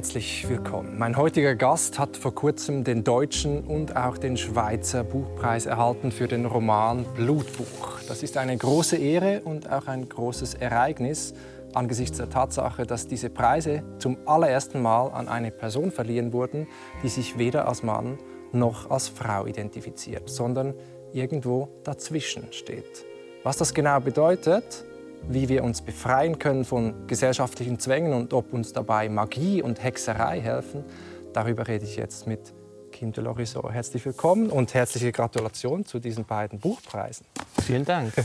herzlich willkommen. Mein heutiger Gast hat vor kurzem den deutschen und auch den Schweizer Buchpreis erhalten für den Roman Blutbuch. Das ist eine große Ehre und auch ein großes Ereignis angesichts der Tatsache, dass diese Preise zum allerersten Mal an eine Person verliehen wurden, die sich weder als Mann noch als Frau identifiziert, sondern irgendwo dazwischen steht. Was das genau bedeutet, wie wir uns befreien können von gesellschaftlichen Zwängen und ob uns dabei Magie und Hexerei helfen, darüber rede ich jetzt mit Kim de Loriso. Herzlich willkommen und herzliche Gratulation zu diesen beiden Buchpreisen. Vielen Dank.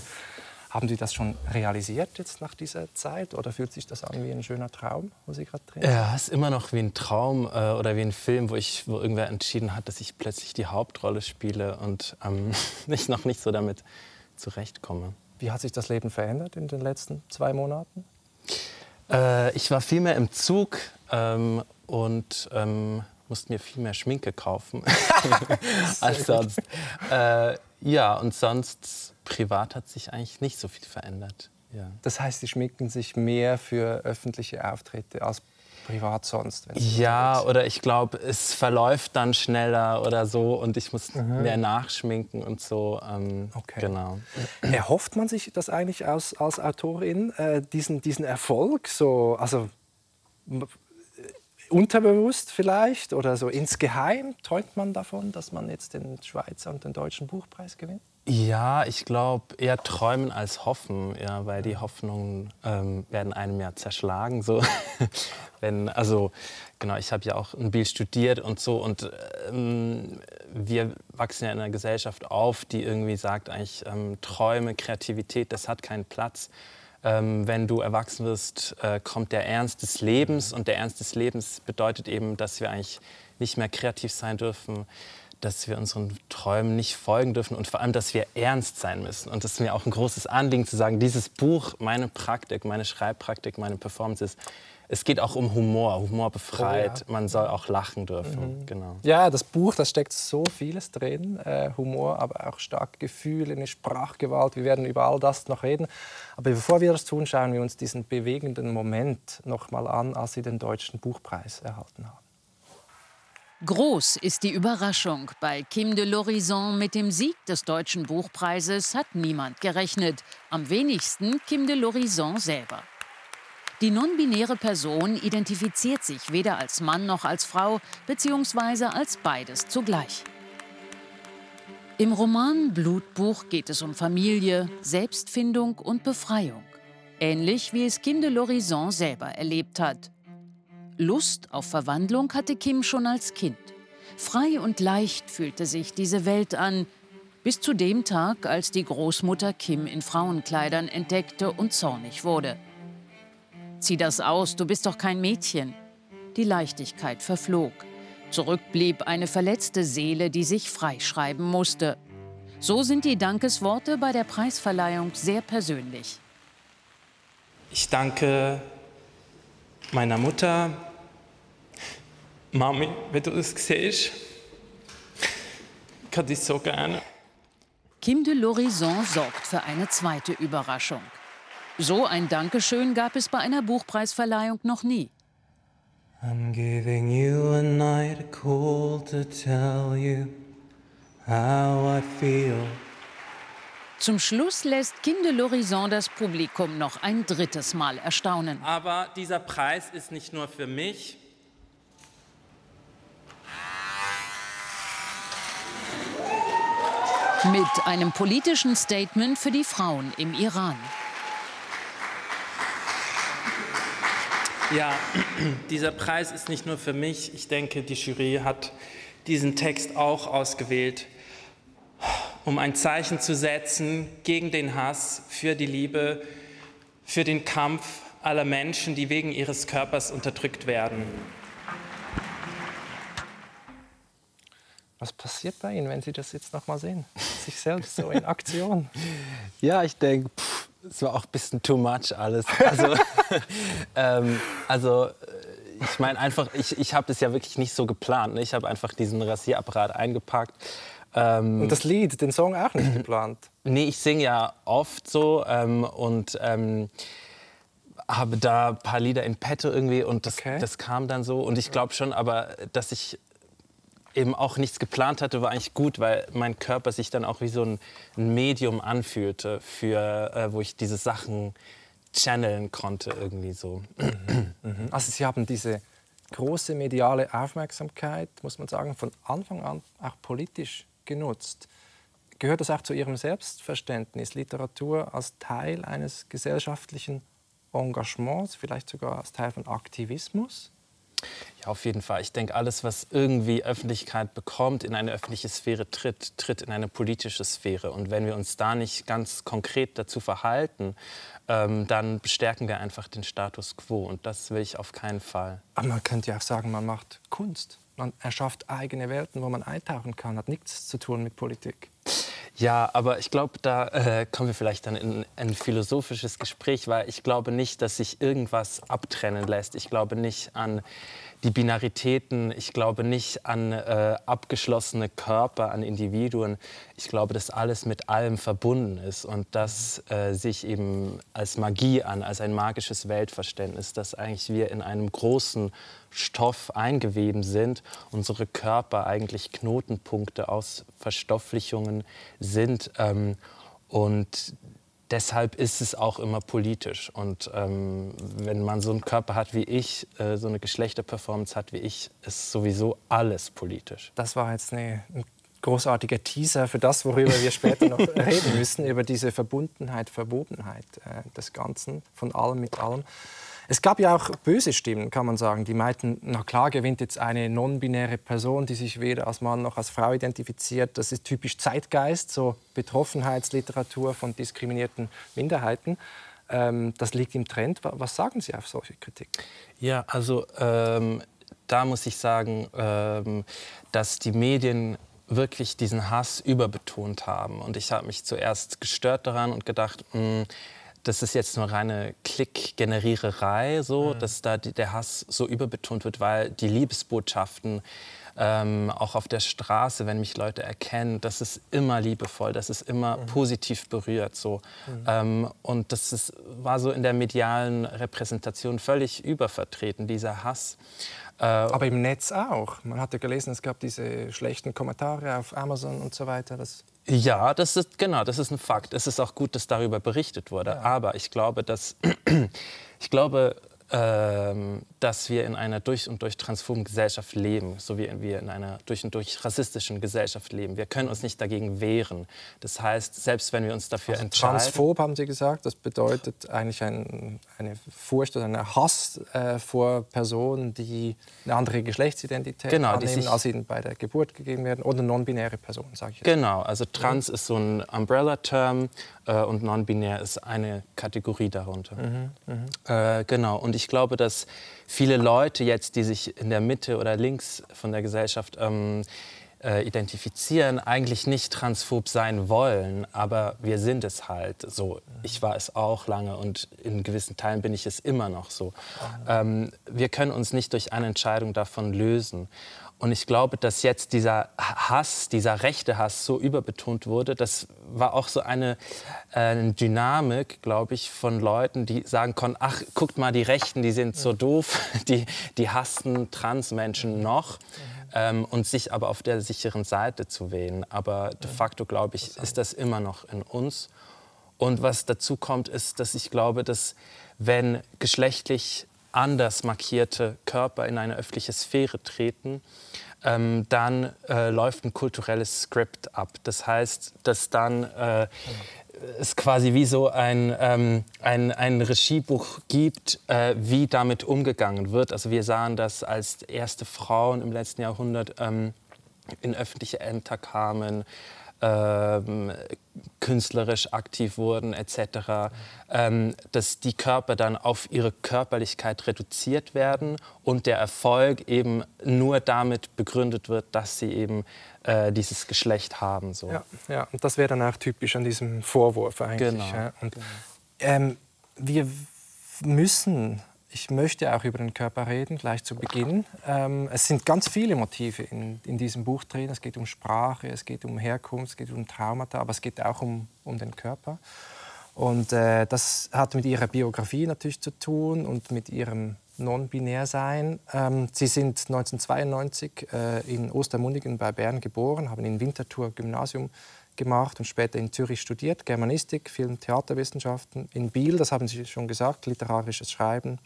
Haben Sie das schon realisiert jetzt nach dieser Zeit oder fühlt sich das an wie ein schöner Traum, wo Sie gerade drehen? Ja, es ist immer noch wie ein Traum äh, oder wie ein Film, wo, ich, wo irgendwer entschieden hat, dass ich plötzlich die Hauptrolle spiele und ähm, ich noch nicht so damit zurechtkomme. Wie hat sich das Leben verändert in den letzten zwei Monaten? Äh, ich war viel mehr im Zug ähm, und ähm, musste mir viel mehr Schminke kaufen als sonst. Äh, ja, und sonst privat hat sich eigentlich nicht so viel verändert. Ja. Das heißt, Sie schminken sich mehr für öffentliche Auftritte als privat sonst? ja, oder ich glaube, es verläuft dann schneller oder so und ich muss mhm. mehr nachschminken und so. Ähm, okay. Genau. Erhofft man sich das eigentlich als, als Autorin, äh, diesen, diesen Erfolg? So, also unterbewusst vielleicht oder so insgeheim träumt man davon, dass man jetzt den Schweizer und den Deutschen Buchpreis gewinnt? Ja, ich glaube eher träumen als hoffen, ja, weil die Hoffnungen ähm, werden einem ja zerschlagen. So. Wenn, also genau, ich habe ja auch in Biel studiert und so und ähm, wir wachsen ja in einer Gesellschaft auf, die irgendwie sagt eigentlich ähm, Träume, Kreativität, das hat keinen Platz. Ähm, wenn du erwachsen wirst, äh, kommt der Ernst des Lebens und der Ernst des Lebens bedeutet eben, dass wir eigentlich nicht mehr kreativ sein dürfen dass wir unseren Träumen nicht folgen dürfen und vor allem, dass wir ernst sein müssen. Und das ist mir auch ein großes Anliegen zu sagen, dieses Buch, meine Praktik, meine Schreibpraktik, meine Performance ist, es geht auch um Humor. Humor befreit. Oh, ja. Man soll auch lachen dürfen. Mhm. Genau. Ja, das Buch, da steckt so vieles drin. Äh, Humor, aber auch starke Gefühle, eine Sprachgewalt. Wir werden über all das noch reden. Aber bevor wir das tun, schauen wir uns diesen bewegenden Moment noch mal an, als Sie den Deutschen Buchpreis erhalten haben. Groß ist die Überraschung. Bei Kim de l'Horizon mit dem Sieg des Deutschen Buchpreises hat niemand gerechnet. Am wenigsten Kim de l'Horizon selber. Die non-binäre Person identifiziert sich weder als Mann noch als Frau, beziehungsweise als beides zugleich. Im Roman Blutbuch geht es um Familie, Selbstfindung und Befreiung. Ähnlich wie es Kim de l'Horizon selber erlebt hat. Lust auf Verwandlung hatte Kim schon als Kind. Frei und leicht fühlte sich diese Welt an, bis zu dem Tag, als die Großmutter Kim in Frauenkleidern entdeckte und zornig wurde. Zieh das aus, du bist doch kein Mädchen. Die Leichtigkeit verflog. Zurück blieb eine verletzte Seele, die sich freischreiben musste. So sind die Dankesworte bei der Preisverleihung sehr persönlich. Ich danke meiner Mutter, Mami, wenn du das siehst, ich habe dich so gerne. Kim de l'Horizon sorgt für eine zweite Überraschung. So ein Dankeschön gab es bei einer Buchpreisverleihung noch nie. I'm giving you a night call to tell you how I feel. Zum Schluss lässt Kim de l'Horizon das Publikum noch ein drittes Mal erstaunen. Aber dieser Preis ist nicht nur für mich, Mit einem politischen Statement für die Frauen im Iran. Ja, dieser Preis ist nicht nur für mich. Ich denke, die Jury hat diesen Text auch ausgewählt, um ein Zeichen zu setzen gegen den Hass, für die Liebe, für den Kampf aller Menschen, die wegen ihres Körpers unterdrückt werden. Was passiert bei Ihnen, wenn Sie das jetzt noch mal sehen? Sich selbst so in Aktion. ja, ich denke, es war auch ein bisschen too much alles. Also, ähm, also äh, ich meine einfach, ich, ich habe das ja wirklich nicht so geplant. Ne? Ich habe einfach diesen Rasierapparat eingepackt. Ähm, und das Lied, den Song auch nicht geplant? Nee, ich singe ja oft so ähm, und ähm, habe da ein paar Lieder in petto irgendwie und das, okay. das kam dann so. Und ich glaube schon, aber dass ich eben auch nichts geplant hatte, war eigentlich gut, weil mein Körper sich dann auch wie so ein, Medium anfühlte, für, äh, wo ich diese Sachen channeln konnte irgendwie so. Mhm. Also Sie haben diese große mediale Aufmerksamkeit, muss man sagen, von Anfang an auch politisch genutzt. Gehört das auch zu Ihrem Selbstverständnis, Literatur als Teil eines gesellschaftlichen Engagements, vielleicht sogar als Teil von Aktivismus? Ja, auf jeden Fall. Ich denke, alles, was irgendwie Öffentlichkeit bekommt, in eine öffentliche Sphäre tritt, tritt in eine politische Sphäre. Und wenn wir uns da nicht ganz konkret dazu verhalten, ähm, dann bestärken wir einfach den Status quo. Und das will ich auf keinen Fall. Aber man könnte ja auch sagen, man macht Kunst. Man erschafft eigene Welten, wo man eintauchen kann. Hat nichts zu tun mit Politik. Ja, aber ich glaube, da äh, kommen wir vielleicht dann in ein philosophisches Gespräch, weil ich glaube nicht, dass sich irgendwas abtrennen lässt. Ich glaube nicht an die Binaritäten, ich glaube nicht an äh, abgeschlossene Körper, an Individuen. Ich glaube, dass alles mit allem verbunden ist und das äh, sich eben als Magie an, als ein magisches Weltverständnis, dass eigentlich wir in einem großen Stoff eingeweben sind, unsere Körper eigentlich Knotenpunkte aus Verstofflichungen sind. Ähm, und deshalb ist es auch immer politisch. Und ähm, wenn man so einen Körper hat wie ich, äh, so eine Geschlechterperformance hat wie ich, ist sowieso alles politisch. Das war jetzt eine, ein großartiger Teaser für das, worüber wir später noch reden müssen, über diese Verbundenheit, Verwobenheit äh, des Ganzen, von allem mit allem. Es gab ja auch böse Stimmen, kann man sagen, die meinten, na klar gewinnt jetzt eine non-binäre Person, die sich weder als Mann noch als Frau identifiziert. Das ist typisch Zeitgeist, so Betroffenheitsliteratur von diskriminierten Minderheiten. Ähm, das liegt im Trend. Was sagen Sie auf solche Kritik? Ja, also ähm, da muss ich sagen, ähm, dass die Medien wirklich diesen Hass überbetont haben. Und ich habe mich zuerst gestört daran und gedacht, mh, hm, das ist jetzt nur reine Klickgeneriererei, so, mhm. dass da die, der Hass so überbetont wird, weil die Liebesbotschaften ähm, auch auf der Straße, wenn mich Leute erkennen, das ist immer liebevoll, das ist immer mhm. positiv berührt. So. Mhm. Ähm, und das ist, war so in der medialen Repräsentation völlig übervertreten, dieser Hass. Äh, Aber im Netz auch. Man hatte gelesen, es gab diese schlechten Kommentare auf Amazon und so weiter. Das ja, das ist genau, das ist ein Fakt. Es ist auch gut, dass darüber berichtet wurde. Ja. Aber ich glaube, dass ich glaube, dass wir in einer durch und durch transphoben Gesellschaft leben, so wie wir in einer durch und durch rassistischen Gesellschaft leben. Wir können uns nicht dagegen wehren. Das heißt, selbst wenn wir uns dafür also entscheiden... Transphob, haben Sie gesagt, das bedeutet eigentlich ein, eine Furcht oder ein Hass äh, vor Personen, die eine andere Geschlechtsidentität genau, annehmen, als ihnen bei der Geburt gegeben werden, oder non-binäre Personen, sage ich jetzt. Genau, also trans ist so ein Umbrella-Term äh, und non-binär ist eine Kategorie darunter. Mhm, mh. äh, genau, und ich glaube, dass viele Leute jetzt, die sich in der Mitte oder links von der Gesellschaft ähm, äh, identifizieren, eigentlich nicht transphob sein wollen, aber wir sind es halt so. Ich war es auch lange und in gewissen Teilen bin ich es immer noch so. Ähm, wir können uns nicht durch eine Entscheidung davon lösen. Und ich glaube, dass jetzt dieser Hass, dieser rechte Hass so überbetont wurde, das war auch so eine, äh, Dynamik, glaube ich, von Leuten, die sagen konnten, ach, guckt mal, die Rechten, die sind so doof, die, die hassen Transmenschen noch. Ähm, und sich aber auf der sicheren Seite zu wählen. Aber de facto, glaube ich, ist das immer noch in uns. Und was dazu kommt, ist, dass ich glaube, dass wenn geschlechtlich anders markierte Körper in eine öffentliche Sphäre treten, ähm, dann äh, läuft ein kulturelles Skript ab. Das heißt, dass dann äh, es quasi wie so ein, ähm, ein, ein Regiebuch gibt, äh, wie damit umgegangen wird. Also wir sahen das als erste Frauen im letzten Jahrhundert ähm, in öffentliche Ämter kamen, ähm, künstlerisch aktiv wurden etc., ähm, dass die Körper dann auf ihre Körperlichkeit reduziert werden und der Erfolg eben nur damit begründet wird, dass sie eben äh, dieses Geschlecht haben. So. Ja, ja, und das wäre dann auch typisch an diesem Vorwurf eigentlich. Genau. Ja. Und, ähm, wir müssen ich möchte auch über den Körper reden, gleich zu Beginn. Ähm, es sind ganz viele Motive in, in, diesem Buch drin. Es geht um Sprache, es geht um Herkunft, es geht um Traumata, aber es geht auch um, um den Körper. Und äh, das hat mit ihrer Biografie natürlich zu tun und mit ihrem non-binär sein. Ähm, sie sind 1992 äh, in Ostermundigen bei Bern geboren, haben in Winterthur Gymnasium gemacht und später in Zürich studiert, Germanistik, Film, Theaterwissenschaften, in Biel, das haben Sie schon gesagt, literarisches Schreiben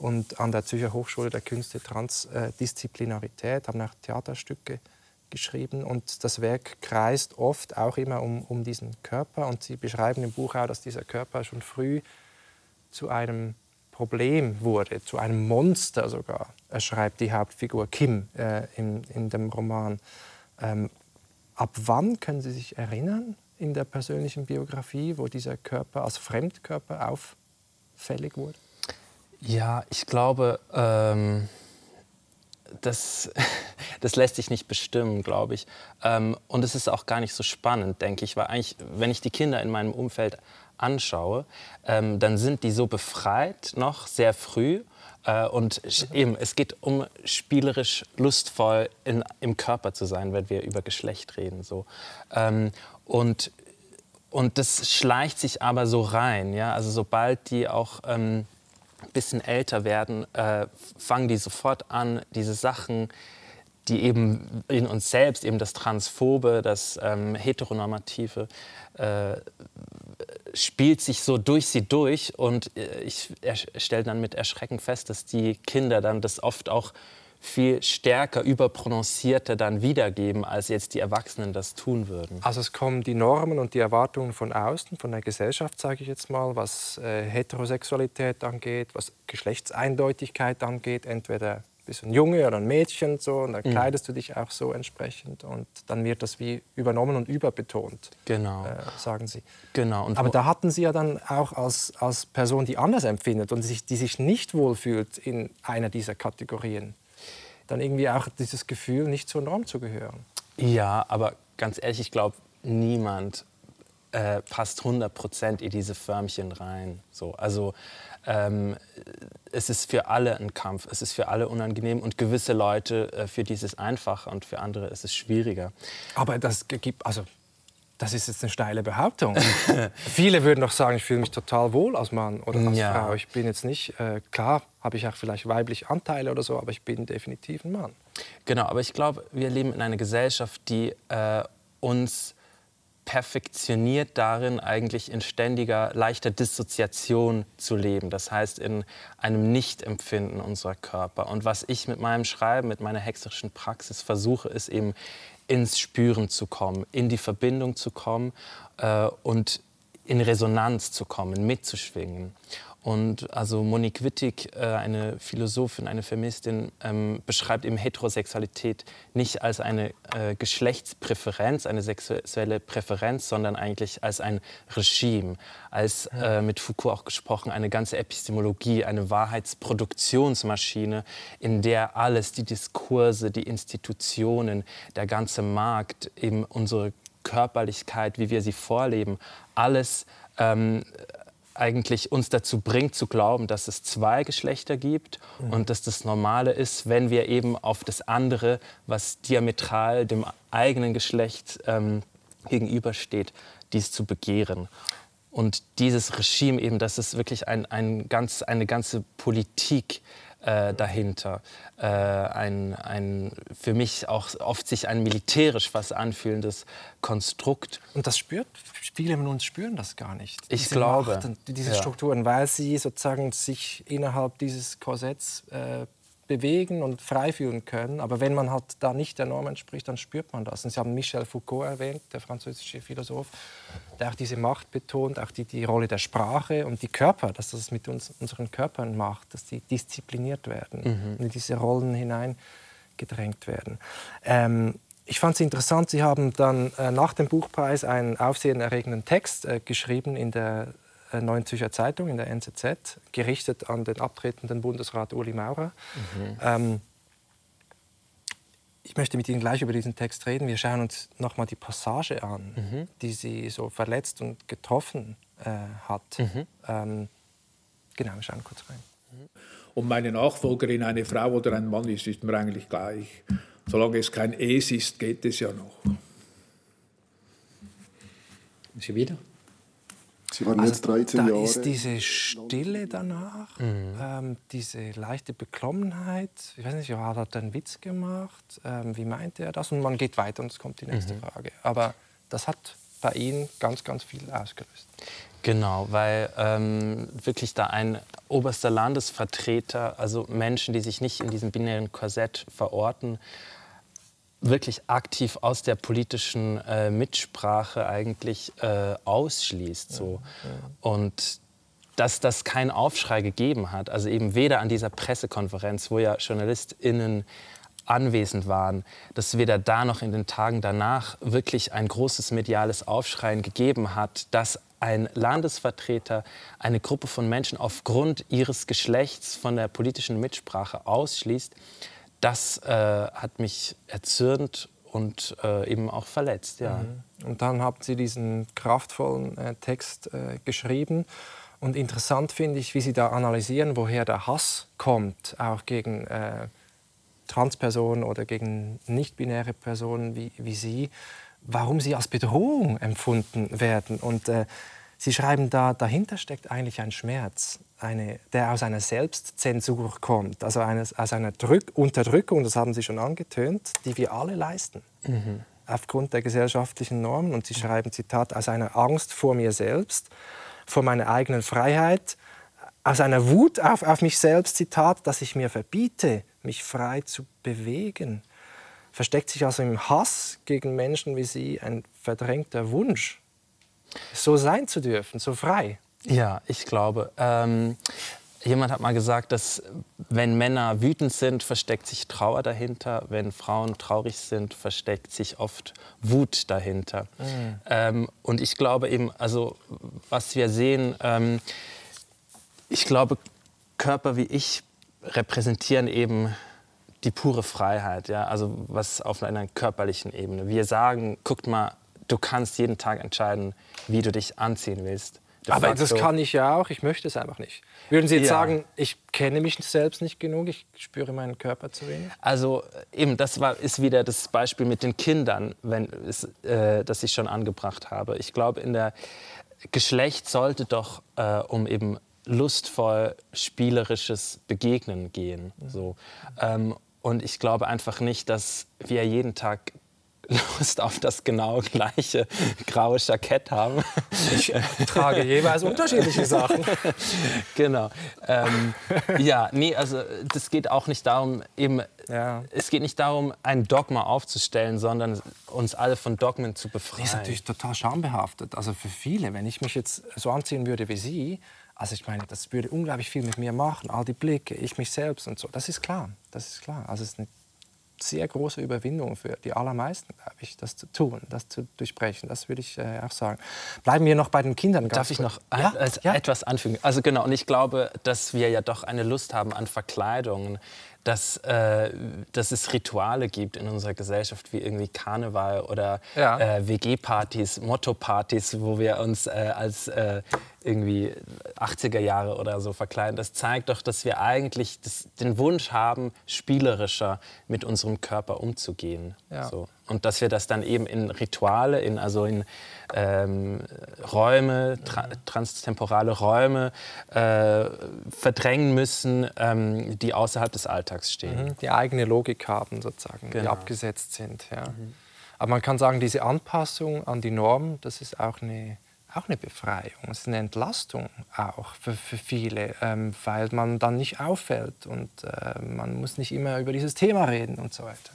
und an der Zürcher Hochschule der Künste Transdisziplinarität, haben auch Theaterstücke geschrieben und das Werk kreist oft auch immer um, um diesen Körper und Sie beschreiben im Buch auch, dass dieser Körper schon früh zu einem Problem wurde, zu einem Monster sogar. Schreibt die Hauptfigur Kim äh, in, in dem Roman. Ähm, ab wann können Sie sich erinnern in der persönlichen Biografie, wo dieser Körper als Fremdkörper auffällig wurde? Ja, ich glaube, ähm, das, das lässt sich nicht bestimmen, glaube ich. Ähm, und es ist auch gar nicht so spannend, denke ich, weil eigentlich, wenn ich die Kinder in meinem Umfeld anschaue, ähm, dann sind die so befreit noch sehr früh. Äh, und eben, es geht um spielerisch lustvoll in, im Körper zu sein, wenn wir über Geschlecht reden. So. Ähm, und, und das schleicht sich aber so rein. Ja? Also sobald die auch ähm, bisschen älter werden, äh, fangen die sofort an, diese Sachen die eben in uns selbst, eben das Transphobe, das ähm, Heteronormative, äh, spielt sich so durch sie durch. Und äh, ich stelle dann mit Erschrecken fest, dass die Kinder dann das oft auch viel stärker überprononcierter dann wiedergeben, als jetzt die Erwachsenen das tun würden. Also es kommen die Normen und die Erwartungen von außen, von der Gesellschaft, sage ich jetzt mal, was äh, Heterosexualität angeht, was Geschlechtseindeutigkeit angeht, entweder bist ein Junge oder ein Mädchen so, und dann mhm. kleidest du dich auch so entsprechend und dann wird das wie übernommen und überbetont, genau. äh, sagen sie. Genau. Und Aber da hatten Sie ja dann auch als, als Person, die anders empfindet und sich, die sich nicht wohlfühlt in einer dieser Kategorien, dann irgendwie auch dieses Gefühl, nicht zur Norm zu gehören. Ja, aber ganz ehrlich, ich glaube, niemand äh, passt 100 Prozent in diese Förmchen rein. So, also ähm, es ist für alle ein Kampf, es ist für alle unangenehm und gewisse Leute, äh, für die ist es einfacher und für andere ist es schwieriger. Aber das gibt, also das ist jetzt eine steile Behauptung. Viele würden doch sagen, ich fühle mich total wohl als Mann oder als ja. Frau. Ich bin jetzt nicht, äh, klar habe ich auch vielleicht weibliche Anteile oder so, aber ich bin definitiv ein Mann. Genau, aber ich glaube, wir leben in einer Gesellschaft, die äh, uns perfektioniert darin, eigentlich in ständiger, leichter Dissoziation zu leben. Das heißt, in einem Nichtempfinden unserer Körper. Und was ich mit meinem Schreiben, mit meiner hexerischen Praxis versuche, ist eben ins Spüren zu kommen, in die Verbindung zu kommen äh, und in Resonanz zu kommen, mitzuschwingen. Und also Monique Wittig, äh, eine Philosophin, eine Feministin, ähm, beschreibt eben Heterosexualität nicht als eine äh, Geschlechtspräferenz, eine sexuelle Präferenz, sondern eigentlich als ein Regime, als äh, mit Foucault auch gesprochen, eine ganze Epistemologie, eine Wahrheitsproduktionsmaschine, in der alles, die Diskurse, die Institutionen, der ganze Markt, eben unsere Körperlichkeit, wie wir sie vorleben, alles ähm, eigentlich uns dazu bringt zu glauben, dass es zwei Geschlechter gibt mhm. und dass das Normale ist, wenn wir eben auf das andere, was diametral dem eigenen Geschlecht ähm, gegenübersteht, dies zu begehren. Und dieses Regime eben, das ist wirklich ein, ein ganz, eine ganze Politik, äh, dahinter. Äh, ein, ein für mich auch oft sich ein militärisch was anfühlendes Konstrukt. Und das spürt, viele von uns spüren das gar nicht. Ich diese glaube. Macht, diese Strukturen, weil sie sozusagen sich innerhalb dieses Korsetts äh, bewegen und frei fühlen können. Aber wenn man halt da nicht der Norm entspricht, dann spürt man das. Und Sie haben Michel Foucault erwähnt, der französische Philosoph, der auch diese Macht betont, auch die, die Rolle der Sprache und die Körper, dass das mit uns, unseren Körpern macht, dass die diszipliniert werden mhm. und in diese Rollen hineingedrängt werden. Ähm, ich fand es interessant, Sie haben dann äh, nach dem Buchpreis einen aufsehenerregenden Text äh, geschrieben in der Neuen Zürcher Zeitung, in der NZZ, gerichtet an den abtretenden Bundesrat Uli Maurer. Mhm. Ähm, ich möchte mit Ihnen gleich über diesen Text reden. Wir schauen uns noch mal die Passage an, mhm. die Sie so verletzt und getroffen äh, hat. Mhm. Ähm, genau, wir schauen kurz rein. Ob meine Nachfolgerin eine Frau oder ein Mann ist, ist mir eigentlich gleich. Solange es kein Es ist, geht es ja noch. Sie wieder? Sie waren also jetzt 13 da Jahre. ist diese Stille danach, mhm. ähm, diese leichte Beklommenheit. Ich weiß nicht, hat er einen Witz gemacht? Ähm, wie meinte er das? Und man geht weiter und es kommt die nächste mhm. Frage. Aber das hat bei Ihnen ganz, ganz viel ausgelöst. Genau, weil ähm, wirklich da ein oberster Landesvertreter, also Menschen, die sich nicht in diesem binären Korsett verorten, wirklich aktiv aus der politischen äh, Mitsprache eigentlich äh, ausschließt. So. Ja, ja. Und dass das keinen Aufschrei gegeben hat, also eben weder an dieser Pressekonferenz, wo ja JournalistInnen anwesend waren, dass weder da noch in den Tagen danach wirklich ein großes mediales Aufschreien gegeben hat, dass ein Landesvertreter eine Gruppe von Menschen aufgrund ihres Geschlechts von der politischen Mitsprache ausschließt, das äh, hat mich erzürnt und äh, eben auch verletzt. Ja. Mhm. Und dann haben Sie diesen kraftvollen äh, Text äh, geschrieben. Und interessant finde ich, wie Sie da analysieren, woher der Hass kommt, auch gegen äh, Transpersonen oder gegen nicht-binäre Personen wie, wie Sie, warum sie als Bedrohung empfunden werden. Und äh, Sie schreiben da, dahinter steckt eigentlich ein Schmerz, eine, der aus einer Selbstzensur kommt, also eines, aus einer Drück Unterdrückung, das haben Sie schon angetönt, die wir alle leisten. Mhm. Aufgrund der gesellschaftlichen Normen. Und Sie schreiben, Zitat, aus einer Angst vor mir selbst, vor meiner eigenen Freiheit, aus einer Wut auf, auf mich selbst, Zitat, dass ich mir verbiete, mich frei zu bewegen. Versteckt sich also im Hass gegen Menschen wie Sie ein verdrängter Wunsch so sein zu dürfen, so frei. Ja, ich glaube. Ähm, jemand hat mal gesagt, dass wenn Männer wütend sind, versteckt sich Trauer dahinter. Wenn Frauen traurig sind, versteckt sich oft Wut dahinter. Mhm. Ähm, und ich glaube eben, also was wir sehen, ähm, ich glaube, Körper wie ich repräsentieren eben die pure Freiheit, ja, also was auf einer körperlichen Ebene. Wir sagen, guckt mal, du kannst jeden Tag entscheiden, wie du dich anziehen willst. De Aber das kann ich ja auch, ich möchte es einfach nicht. Würden Sie jetzt ja. sagen, ich kenne mich selbst nicht genug, ich spüre meinen Körper zu wenig? Also eben, das war, ist wieder das Beispiel mit den Kindern, wenn es, äh, das ich schon angebracht habe. Ich glaube, in der Geschlecht sollte doch äh, um eben lustvoll spielerisches Begegnen gehen. Mhm. So. Ähm, und ich glaube einfach nicht, dass wir jeden Tag Lust auf das genau gleiche graue Jackett haben. Ich trage jeweils unterschiedliche Sachen. genau. Ähm, ja, nee, also das geht auch nicht darum, eben, ja. es geht nicht darum, ein Dogma aufzustellen, sondern uns alle von Dogmen zu befreien. Das ist natürlich total schambehaftet. Also für viele, wenn ich mich jetzt so anziehen würde wie Sie, also ich meine, das würde unglaublich viel mit mir machen, all die Blicke, ich mich selbst und so. Das ist klar, das ist klar. Also es ist nicht sehr große Überwindung für die allermeisten, glaube ich, das zu tun, das zu durchbrechen. Das würde ich äh, auch sagen. Bleiben wir noch bei den Kindern. Darf ich noch ja? ja? etwas anfügen? Also genau, und ich glaube, dass wir ja doch eine Lust haben an Verkleidungen dass, äh, dass es Rituale gibt in unserer Gesellschaft wie irgendwie Karneval oder ja. äh, WG-Partys, Motto-Partys, wo wir uns äh, als äh, irgendwie 80er Jahre oder so verkleiden. Das zeigt doch, dass wir eigentlich das, den Wunsch haben, spielerischer mit unserem Körper umzugehen. Ja. So. Und dass wir das dann eben in Rituale, in, also in ähm, Räume, tra transtemporale Räume äh, verdrängen müssen, ähm, die außerhalb des Alltags stehen. Mhm. Die eigene Logik haben sozusagen, genau. die abgesetzt sind. Ja. Mhm. Aber man kann sagen, diese Anpassung an die Norm, das ist auch eine auch eine Befreiung, es ist eine Entlastung auch für, für viele, ähm, weil man dann nicht auffällt und äh, man muss nicht immer über dieses Thema reden und so weiter.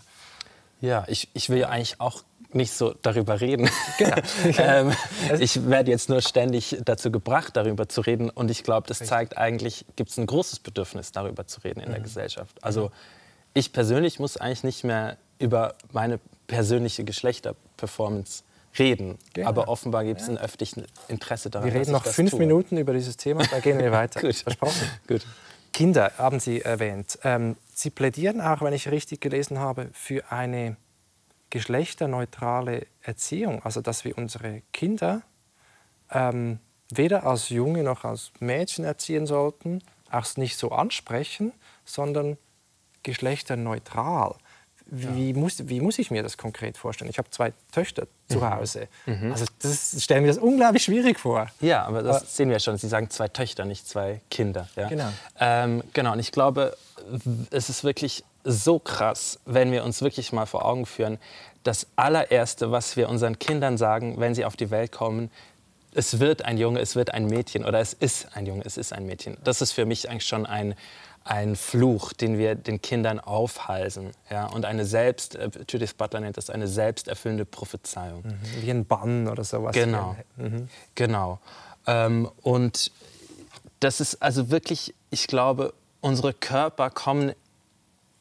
Ja, ich, ich will ja eigentlich auch nicht so darüber reden. Genau. ähm, ich werde jetzt nur ständig dazu gebracht, darüber zu reden. Und ich glaube, das zeigt eigentlich, gibt es ein großes Bedürfnis, darüber zu reden in mhm. der Gesellschaft. Also ich persönlich muss eigentlich nicht mehr über meine persönliche Geschlechterperformance reden. Genau. Aber offenbar gibt es ja. ein öffentliches Interesse daran. Wir reden noch fünf tue. Minuten über dieses Thema, da gehen wir weiter. Gut. Versprochen. Gut. Kinder haben Sie erwähnt. Ähm, Sie plädieren auch, wenn ich richtig gelesen habe, für eine geschlechterneutrale Erziehung. Also, dass wir unsere Kinder ähm, weder als Junge noch als Mädchen erziehen sollten, auch nicht so ansprechen, sondern geschlechterneutral. Wie, ja. muss, wie muss ich mir das konkret vorstellen? Ich habe zwei Töchter zu mhm. Hause. Mhm. Also das stellen wir das unglaublich schwierig vor. Ja, aber das aber, sehen wir schon. Sie sagen zwei Töchter, nicht zwei Kinder. Ja? Genau. Ähm, genau. Und ich glaube, es ist wirklich so krass, wenn wir uns wirklich mal vor Augen führen, das allererste, was wir unseren Kindern sagen, wenn sie auf die Welt kommen, es wird ein Junge, es wird ein Mädchen oder es ist ein Junge, es ist ein Mädchen. Das ist für mich eigentlich schon ein, ein Fluch, den wir den Kindern aufhalsen. Ja? Und eine selbst, äh, Judith Butler nennt das eine selbsterfüllende Prophezeiung. Mhm. Wie ein Bann oder sowas. Genau, mhm. genau. Ähm, und das ist also wirklich, ich glaube, unsere Körper kommen,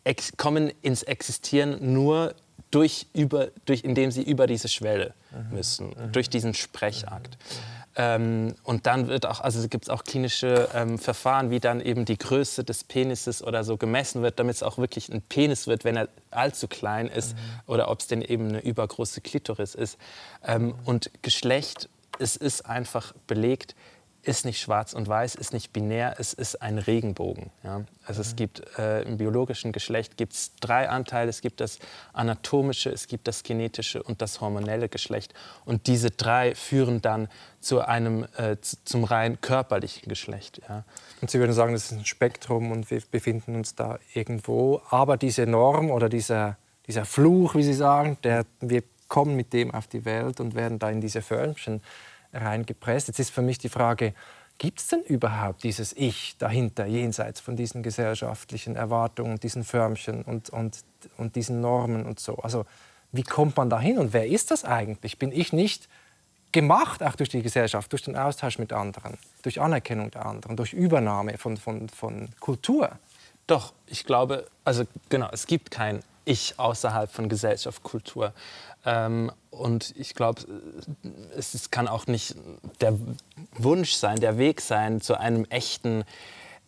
ex, kommen ins Existieren nur durch, über, durch, indem sie über diese Schwelle mhm. müssen, mhm. durch diesen Sprechakt. Mhm. Ähm, und dann wird auch, also gibt es auch klinische ähm, Verfahren, wie dann eben die Größe des Penises oder so gemessen wird, damit es auch wirklich ein Penis wird, wenn er allzu klein ist mhm. oder ob es denn eben eine übergroße Klitoris ist. Ähm, mhm. Und Geschlecht, es ist einfach belegt, ist nicht schwarz und weiß, ist nicht binär, es ist ein Regenbogen. Ja? Also es mhm. gibt äh, im biologischen Geschlecht gibt es drei Anteile. Es gibt das anatomische, es gibt das genetische und das hormonelle Geschlecht. Und diese drei führen dann zu einem, äh, zum rein körperlichen Geschlecht. Ja? Und Sie würden sagen, das ist ein Spektrum und wir befinden uns da irgendwo. Aber diese Norm oder dieser, dieser Fluch, wie Sie sagen, der, wir kommen mit dem auf die Welt und werden da in diese Förmchen reingepresst. Jetzt ist für mich die Frage, gibt es denn überhaupt dieses Ich dahinter, jenseits von diesen gesellschaftlichen Erwartungen, diesen Förmchen und, und, und diesen Normen und so? Also wie kommt man da hin und wer ist das eigentlich? Bin ich nicht gemacht, auch durch die Gesellschaft, durch den Austausch mit anderen, durch Anerkennung der anderen, durch Übernahme von, von, von Kultur? Doch, ich glaube, also genau, es gibt kein Ich außerhalb von Gesellschaft, Kultur. Ähm, und ich glaube, es, es, kann auch nicht der Wunsch sein, der Weg sein, zu einem echten,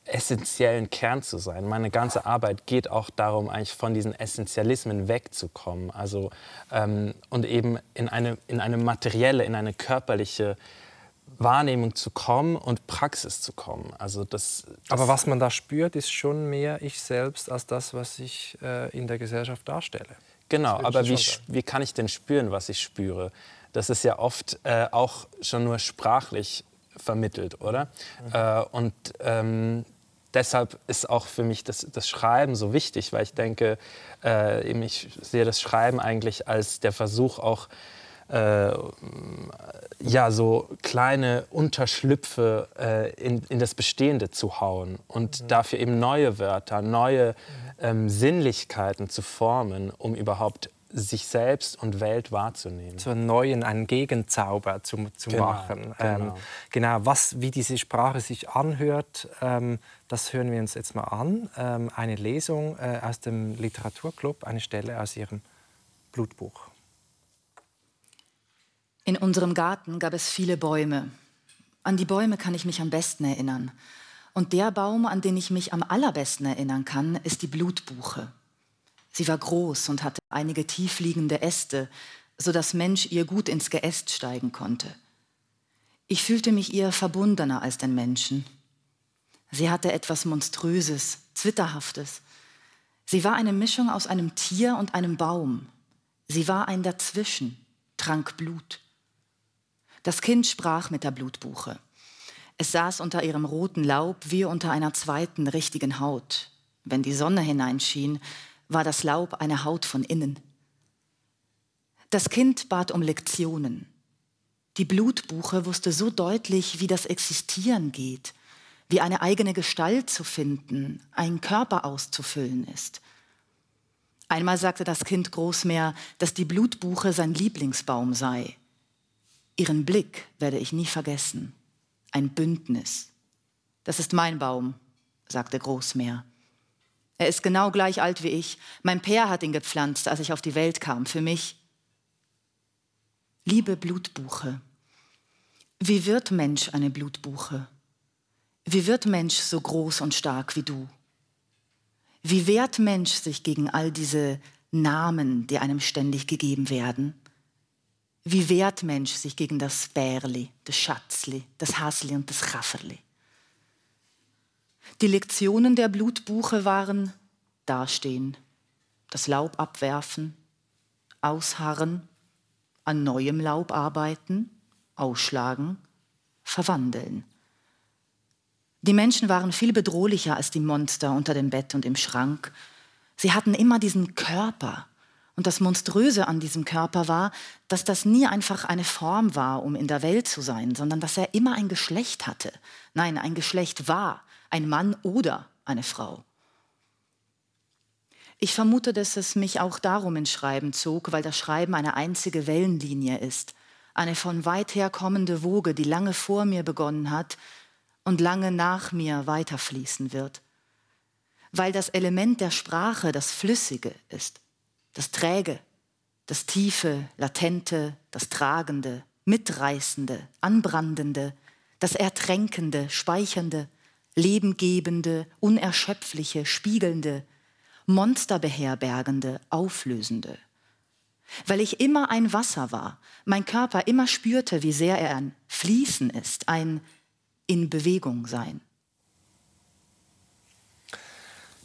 essentiellen Kern zu sein. Meine ganze Arbeit geht auch darum, eigentlich von diesen Essentialismen wegzukommen. Also, ähm, und eben in eine, in eine materielle, in eine körperliche Wahrnehmung zu kommen und Praxis zu kommen. Also das, das Aber was man da spürt, ist schon mehr ich selbst als das, was ich äh, in der Gesellschaft darstelle. Genau, aber wie, wie kann ich denn spüren, was ich spüre? Das ist ja oft äh, auch schon nur sprachlich vermittelt, oder? Mhm. Äh, und ähm, deshalb ist auch für mich das, das, Schreiben so wichtig, weil ich denke, äh, ich sehe das Schreiben eigentlich als der Versuch auch, äh, ja, so kleine Unterschlüpfe äh, in, in, das Bestehende zu hauen und mhm. dafür eben neue Wörter, neue ähm, Sinnlichkeiten zu formen, um überhaupt sich selbst und Welt wahrzunehmen. Zur neuen, einen Gegenzauber zu, zu genau, machen. Genau. Ähm, genau, was, wie diese Sprache sich anhört, ähm, das hören wir uns jetzt mal an. Ähm, eine Lesung äh, aus dem Literaturclub, eine Stelle aus Ihrem Blutbuch. In unserem Garten gab es viele Bäume. An die Bäume kann ich mich am besten erinnern. Und der Baum, an den ich mich am allerbesten erinnern kann, ist die Blutbuche. Sie war groß und hatte einige tiefliegende Äste, so dass Mensch ihr gut ins Geäst steigen konnte. Ich fühlte mich ihr verbundener als den Menschen. Sie hatte etwas Monströses, Zwitterhaftes. Sie war eine Mischung aus einem Tier und einem Baum. Sie war ein Dazwischen, trank Blut. Das Kind sprach mit der Blutbuche. Es saß unter ihrem roten Laub wie unter einer zweiten richtigen Haut. Wenn die Sonne hineinschien, war das Laub eine Haut von innen. Das Kind bat um Lektionen. Die Blutbuche wusste so deutlich, wie das Existieren geht, wie eine eigene Gestalt zu finden, einen Körper auszufüllen ist. Einmal sagte das Kind Großmeer, dass die Blutbuche sein Lieblingsbaum sei. Ihren Blick werde ich nie vergessen. Ein Bündnis. Das ist mein Baum, sagte Großmeer. Er ist genau gleich alt wie ich. Mein Pär hat ihn gepflanzt, als ich auf die Welt kam, für mich. Liebe Blutbuche, wie wird Mensch eine Blutbuche? Wie wird Mensch so groß und stark wie du? Wie wehrt Mensch sich gegen all diese Namen, die einem ständig gegeben werden? Wie wehrt Mensch sich gegen das Bärli, das Schatzli, das Hasli und das Chafferli? Die Lektionen der Blutbuche waren Dastehen, das Laub abwerfen, ausharren, an neuem Laub arbeiten, ausschlagen, verwandeln. Die Menschen waren viel bedrohlicher als die Monster unter dem Bett und im Schrank. Sie hatten immer diesen Körper. Und das Monströse an diesem Körper war, dass das nie einfach eine Form war, um in der Welt zu sein, sondern dass er immer ein Geschlecht hatte. Nein, ein Geschlecht war, ein Mann oder eine Frau. Ich vermute, dass es mich auch darum ins Schreiben zog, weil das Schreiben eine einzige Wellenlinie ist, eine von weit her kommende Woge, die lange vor mir begonnen hat und lange nach mir weiterfließen wird. Weil das Element der Sprache das Flüssige ist, das Träge, das Tiefe, Latente, das Tragende, Mitreißende, Anbrandende, das Ertränkende, Speichernde, Lebengebende, Unerschöpfliche, Spiegelnde, Monsterbeherbergende, Auflösende. Weil ich immer ein Wasser war, mein Körper immer spürte, wie sehr er ein Fließen ist, ein in Bewegung sein.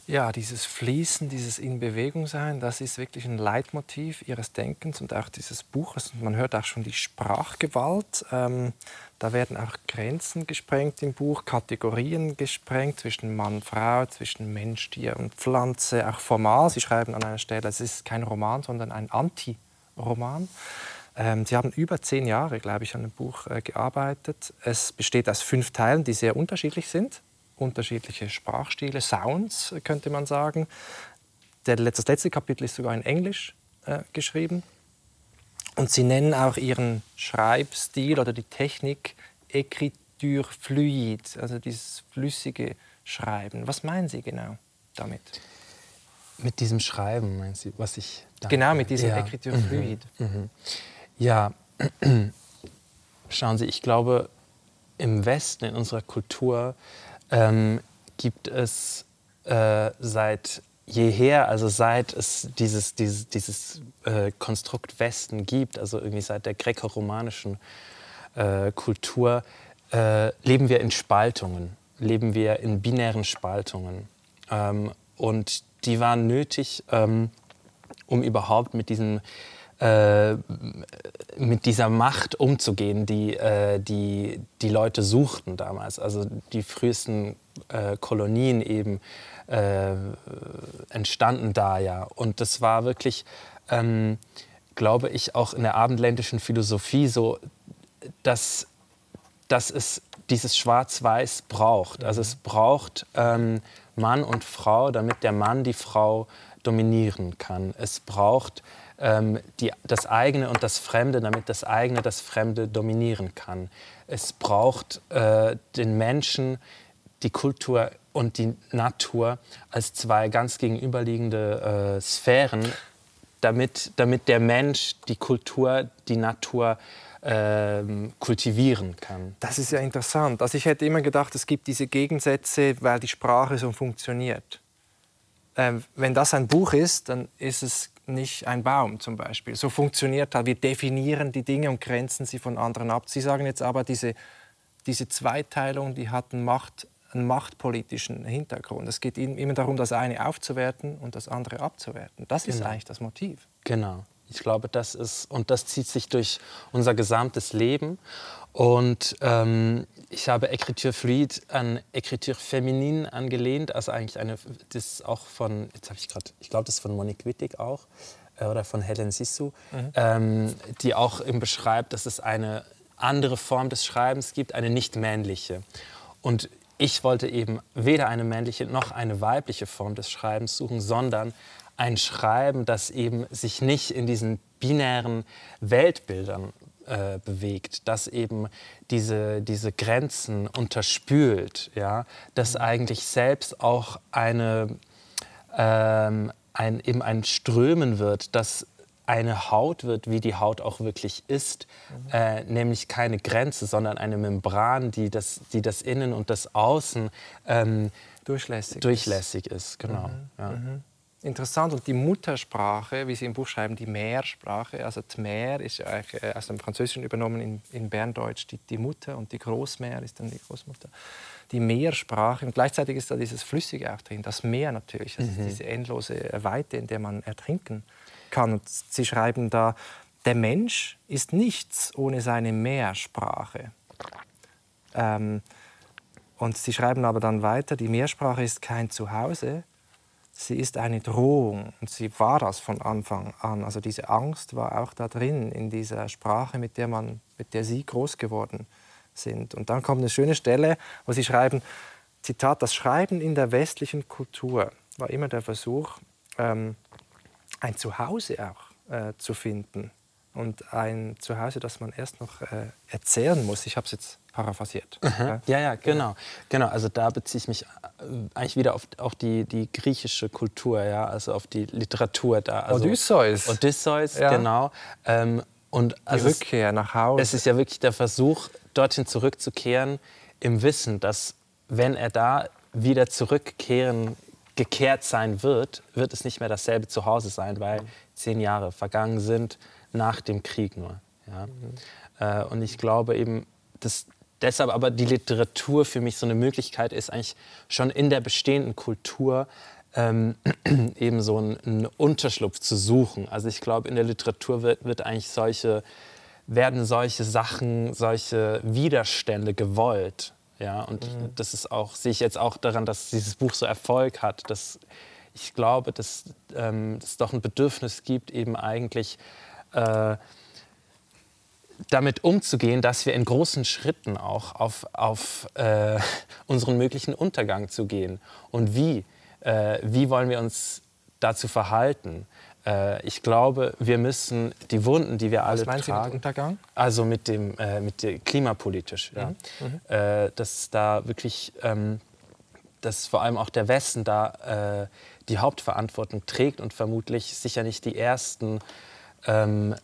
Ja, dieses Fließen, dieses in Bewegung sein, das ist wirklich ein Leitmotiv ihres Denkens und auch dieses Buches. Man hört auch schon die Sprachgewalt. Ähm, da werden auch Grenzen gesprengt im Buch, Kategorien gesprengt zwischen Mann, Frau, zwischen Mensch, Tier und Pflanze, auch formal. Sie schreiben an einer Stelle, es ist kein Roman, sondern ein Anti-Roman. Ähm, Sie haben über zehn Jahre, glaube ich, an dem Buch äh, gearbeitet. Es besteht aus fünf Teilen, die sehr unterschiedlich sind unterschiedliche Sprachstile, Sounds könnte man sagen. Der, das letzte Kapitel ist sogar in Englisch äh, geschrieben. Und sie nennen auch ihren Schreibstil oder die Technik Écriture fluide, also dieses flüssige Schreiben. Was meinen Sie genau damit? Mit diesem Schreiben, meinen Sie, was ich. Genau, mit diesem ja. Écriture mhm. fluide. Mhm. Ja, schauen Sie, ich glaube, im Westen, in unserer Kultur, ähm, gibt es äh, seit jeher, also seit es dieses, dieses, dieses äh, Konstrukt Westen gibt, also irgendwie seit der gräkoromanischen äh, Kultur, äh, leben wir in Spaltungen, leben wir in binären Spaltungen. Ähm, und die waren nötig, ähm, um überhaupt mit diesem äh, mit dieser Macht umzugehen, die, äh, die die Leute suchten damals. Also die frühesten äh, Kolonien eben äh, entstanden da ja. Und das war wirklich, ähm, glaube ich, auch in der abendländischen Philosophie so, dass, dass es dieses Schwarz-Weiß braucht. Also es braucht ähm, Mann und Frau, damit der Mann die Frau dominieren kann. Es braucht ähm, die, das eigene und das Fremde, damit das eigene das Fremde dominieren kann. Es braucht äh, den Menschen, die Kultur und die Natur als zwei ganz gegenüberliegende äh, Sphären, damit, damit der Mensch die Kultur, die Natur ähm, kultivieren kann. Das ist ja interessant. Also ich hätte immer gedacht, es gibt diese Gegensätze, weil die Sprache so funktioniert. Ähm, wenn das ein Buch ist, dann ist es nicht ein Baum zum Beispiel. So funktioniert halt. Wir definieren die Dinge und grenzen sie von anderen ab. Sie sagen jetzt aber, diese, diese Zweiteilung, die hat einen, Macht, einen machtpolitischen Hintergrund. Es geht immer darum, das eine aufzuwerten und das andere abzuwerten. Das genau. ist eigentlich das Motiv. Genau. Ich glaube, das ist, und das zieht sich durch unser gesamtes Leben. Und ähm, ich habe Écriture fluide an Écriture féminine angelehnt, also eigentlich eine, das ist auch von, jetzt habe ich gerade, ich glaube, das ist von Monique Wittig auch, äh, oder von Helen Sissou, mhm. ähm, die auch eben beschreibt, dass es eine andere Form des Schreibens gibt, eine nicht männliche. Und ich wollte eben weder eine männliche noch eine weibliche Form des Schreibens suchen, sondern ein Schreiben, das eben sich nicht in diesen binären Weltbildern äh, bewegt, das eben diese, diese Grenzen unterspült, ja, das eigentlich selbst auch eine, ähm, ein, eben ein Strömen wird, das eine Haut wird, wie die Haut auch wirklich ist, mhm. äh, nämlich keine Grenze, sondern eine Membran, die das, die das Innen und das Außen ähm, durchlässig, durchlässig ist. ist. Genau. Mhm. Ja. Mhm. Interessant. Und die Muttersprache, wie Sie im Buch schreiben, die Mehrsprache, also Tmer ist ja äh, aus dem Französischen übernommen in, in Berndeutsch die, die Mutter und die Großmär ist dann die Großmutter. Die Meersprache und gleichzeitig ist da dieses Flüssige auch drin, das Meer natürlich, also mhm. diese endlose Weite, in der man ertrinken kann. Und Sie schreiben da, der Mensch ist nichts ohne seine Mehrsprache. Ähm, und Sie schreiben aber dann weiter, die Mehrsprache ist kein Zuhause, sie ist eine Drohung und sie war das von Anfang an. Also diese Angst war auch da drin in dieser Sprache, mit der, man, mit der sie groß geworden sind. Und dann kommt eine schöne Stelle, wo sie schreiben, Zitat, das Schreiben in der westlichen Kultur war immer der Versuch, ähm, ein Zuhause auch äh, zu finden. Und ein Zuhause, das man erst noch äh, erzählen muss. Ich habe es jetzt paraphrasiert. Ja, ja, genau. genau. Also da beziehe ich mich äh, eigentlich wieder auf, auf die, die griechische Kultur, ja, also auf die Literatur da. Also Odysseus. Odysseus, ja. genau. Ähm, und also die Rückkehr es, nach Hause. Es ist ja wirklich der Versuch, dorthin zurückzukehren, im Wissen, dass wenn er da wieder zurückkehren gekehrt sein wird, wird es nicht mehr dasselbe Zuhause sein, weil zehn Jahre vergangen sind nach dem Krieg nur. Ja? Mhm. Äh, und ich glaube eben, dass deshalb aber die Literatur für mich so eine Möglichkeit ist, eigentlich schon in der bestehenden Kultur ähm, eben so einen, einen, Unterschlupf zu suchen. Also ich glaube, in der Literatur wird, wird eigentlich solche, werden solche Sachen, solche Widerstände gewollt. Ja, und mhm. das ist auch, sehe ich jetzt auch daran, dass dieses Buch so Erfolg hat. Dass ich glaube, dass ähm, es doch ein Bedürfnis gibt, eben eigentlich äh, damit umzugehen, dass wir in großen Schritten auch auf, auf äh, unseren möglichen Untergang zu gehen. Und wie? Äh, wie wollen wir uns dazu verhalten? Äh, ich glaube, wir müssen die Wunden, die wir alle tragen, mit Untergang? also mit dem, äh, mit dem klimapolitisch, ja, mhm. mhm. Äh, dass da wirklich, ähm, dass vor allem auch der Westen da äh, die Hauptverantwortung trägt und vermutlich sicher nicht die ersten ähm,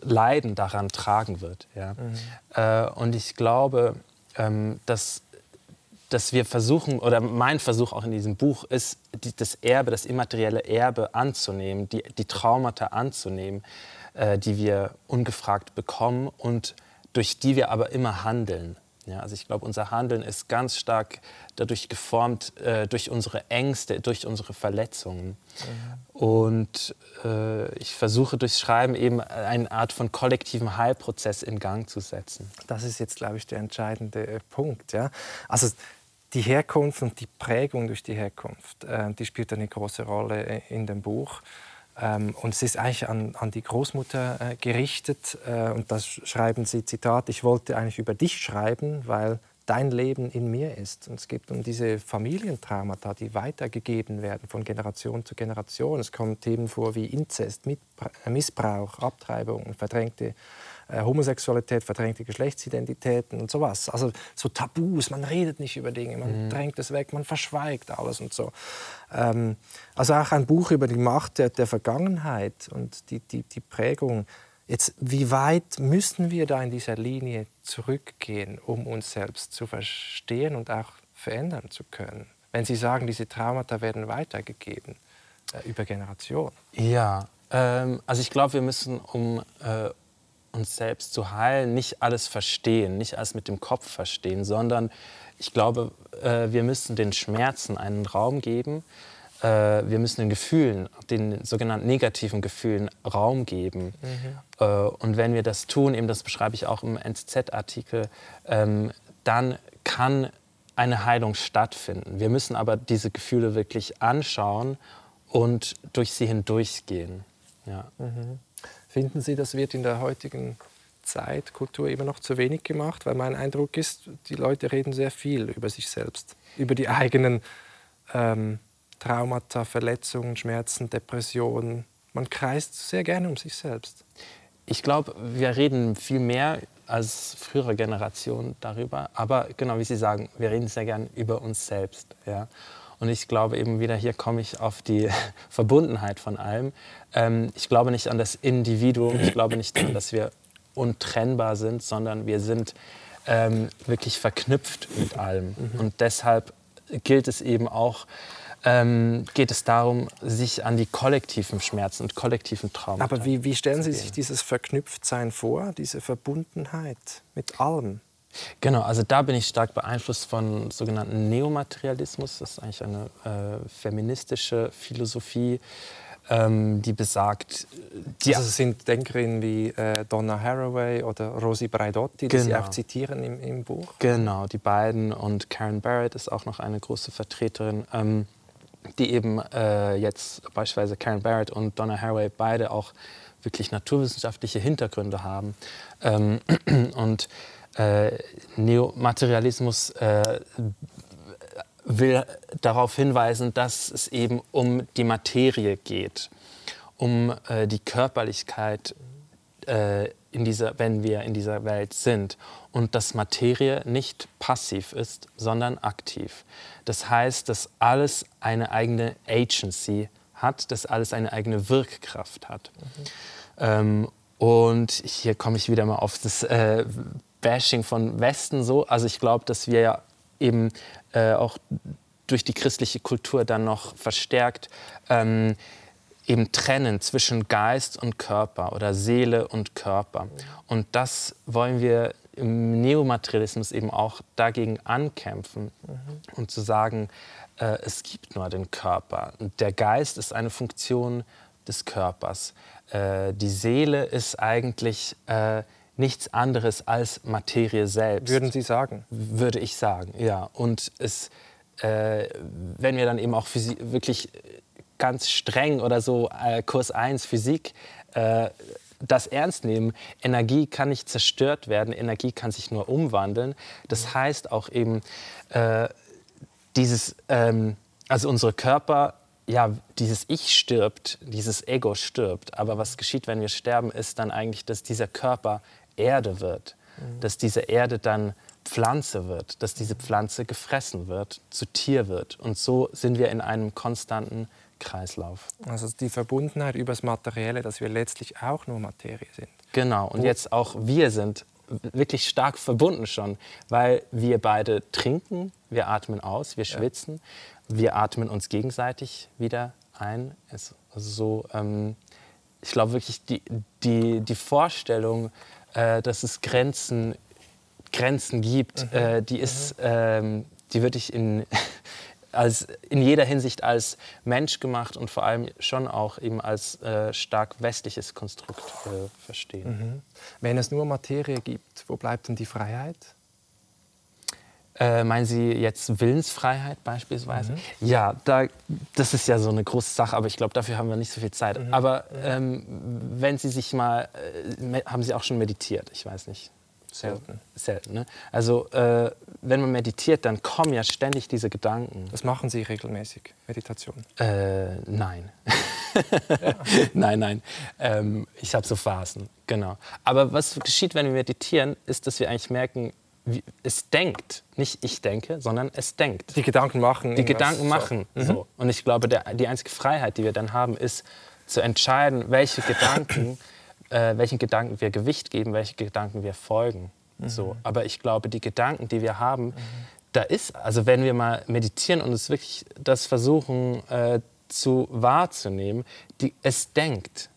Leiden daran tragen wird. Ja. Mhm. Äh, und ich glaube, ähm, dass, dass wir versuchen, oder mein Versuch auch in diesem Buch ist, die, das Erbe, das immaterielle Erbe anzunehmen, die, die Traumata anzunehmen, äh, die wir ungefragt bekommen und durch die wir aber immer handeln. Ja, also ich glaube, unser Handeln ist ganz stark dadurch geformt, äh, durch unsere Ängste, durch unsere Verletzungen. Mhm. Und äh, ich versuche durchs Schreiben eben eine Art von kollektiven Heilprozess in Gang zu setzen. Das ist jetzt, glaube ich, der entscheidende äh, Punkt. Ja? Also die Herkunft und die Prägung durch die Herkunft, äh, die spielt eine große Rolle äh, in dem Buch. Ähm, und es ist eigentlich an, an die Großmutter äh, gerichtet. Äh, und das schreiben sie, Zitat, ich wollte eigentlich über dich schreiben, weil dein Leben in mir ist. Und es geht um diese Familientraumata, die weitergegeben werden von Generation zu Generation. Es kommen Themen vor wie Inzest, Missbrauch, Abtreibung, verdrängte äh, Homosexualität, verdrängte Geschlechtsidentitäten und sowas. Also so Tabus, man redet nicht über Dinge, man mhm. drängt es weg, man verschweigt alles und so. Ähm, also auch ein Buch über die Macht der, der Vergangenheit und die, die, die Prägung. Jetzt, wie weit müssen wir da in dieser Linie zurückgehen, um uns selbst zu verstehen und auch verändern zu können? Wenn Sie sagen, diese Traumata werden weitergegeben äh, über Generationen. Ja, ähm, also ich glaube, wir müssen, um äh, uns selbst zu heilen, nicht alles verstehen, nicht alles mit dem Kopf verstehen, sondern ich glaube, äh, wir müssen den Schmerzen einen Raum geben. Äh, wir müssen den Gefühlen, den sogenannten negativen Gefühlen Raum geben. Mhm. Äh, und wenn wir das tun, eben das beschreibe ich auch im NZZ-Artikel, ähm, dann kann eine Heilung stattfinden. Wir müssen aber diese Gefühle wirklich anschauen und durch sie hindurchgehen. Ja. Mhm. Finden Sie, das wird in der heutigen Zeit, Kultur immer noch zu wenig gemacht? Weil mein Eindruck ist, die Leute reden sehr viel über sich selbst, über die eigenen ähm, Traumata, Verletzungen, Schmerzen, Depressionen. Man kreist sehr gerne um sich selbst. Ich glaube, wir reden viel mehr als frühere Generationen darüber. Aber genau wie Sie sagen, wir reden sehr gern über uns selbst. Ja? Und ich glaube eben wieder, hier komme ich auf die Verbundenheit von allem. Ähm, ich glaube nicht an das Individuum, ich glaube nicht daran, dass wir untrennbar sind, sondern wir sind ähm, wirklich verknüpft mit allem. Mhm. Und deshalb gilt es eben auch, ähm, geht es darum, sich an die kollektiven Schmerzen und kollektiven Traumata Aber wie, wie stellen Sie sich dieses Verknüpftsein vor, diese Verbundenheit mit allem? Genau, also da bin ich stark beeinflusst von sogenannten Neomaterialismus. Das ist eigentlich eine äh, feministische Philosophie, ähm, die besagt, die also es sind Denkerinnen wie äh, Donna Haraway oder Rosi Braidotti, die Sie Genau. auch zitieren im, im Buch. Genau, die beiden und Karen Barrett ist auch noch eine große Vertreterin, ähm, die eben äh, jetzt beispielsweise Karen Barrett und Donna Haraway beide auch wirklich naturwissenschaftliche Hintergründe haben. Ähm, und äh, Neomaterialismus äh, will darauf hinweisen, dass es eben um die Materie geht, um äh, die Körperlichkeit äh, in dieser, wenn wir in dieser Welt sind und dass Materie nicht passiv ist, sondern aktiv. Das heißt, dass alles eine eigene Agency hat, dass alles eine eigene Wirkkraft hat. Ähm, und hier komme ich wieder mal auf das äh, Bashing von Westen so. Also ich glaube, dass wir ja eben äh, auch durch die christliche Kultur dann noch verstärkt ähm, eben trennen zwischen Geist und Körper oder Seele und Körper. Und das wollen wir im Neomaterialismus eben auch dagegen ankämpfen und zu sagen, äh, es gibt nur den Körper. Und der Geist ist eine Funktion des Körpers. Äh, die Seele ist eigentlich äh, nichts anderes als Materie selbst Würden Sie sagen? würde ich sagen, ja. Und es, äh, wenn wir dann eben auch Physi wirklich ganz streng oder so äh, Kurs 1 Physik äh, das ernst nehmen, Energie kann nicht zerstört werden, Energie kann sich nur umwandeln. Das heißt auch eben, äh, dieses, ähm, also unsere Körper, ja, dieses Ich stirbt, dieses Ego stirbt. Aber was geschieht, wenn wir sterben, ist dann eigentlich, dass dieser Körper Erde wird, dass diese Erde dann Pflanze wird, dass diese Pflanze gefressen wird, zu Tier wird. Und so sind wir in einem konstanten Kreislauf. Also die Verbundenheit übers Materielle, dass wir letztlich auch nur Materie sind. Genau, und jetzt auch wir sind wirklich stark verbunden schon, weil wir beide trinken, wir atmen aus, wir schwitzen, wir atmen uns gegenseitig wieder ein. Also so, ähm, ich glaube wirklich, die, die, die Vorstellung, äh, dass es Grenzen, Grenzen gibt, äh, die ist, ähm, die würde ich in, als, in jeder Hinsicht als Mensch gemacht und vor allem schon auch eben als äh, stark westliches Konstrukt äh, verstehen. Wenn es nur Materie gibt, wo bleibt denn die Freiheit? Äh, meinen Sie jetzt Willensfreiheit beispielsweise? Ja, da, das ist ja so eine große Sache, aber ich glaube, dafür haben wir nicht so viel Zeit. Aber ähm, wenn Sie sich mal, äh, haben Sie auch schon meditiert? Ich weiß nicht. Selten. Selten, ne? Also äh, wenn man meditiert, dann kommen ja ständig diese Gedanken. Das machen Sie regelmäßig, Meditation. Äh, nein. nein, nein. Ähm, ich habe so Phasen, genau. Aber was geschieht, wenn wir meditieren, ist, dass wir eigentlich merken, es denkt. Nicht ich denke, sondern es denkt. Die Gedanken machen. Die Gedanken so. machen. So. Und ich glaube, der, die einzige Freiheit, die wir dann haben, ist zu entscheiden, welche Gedanken, äh, welchen Gedanken wir Gewicht geben, welche Gedanken wir folgen. So. Aber ich glaube, die Gedanken, die wir haben, da ist, also wenn wir mal meditieren und uns wirklich das versuchen äh, zu wahrzunehmen, die, es denkt.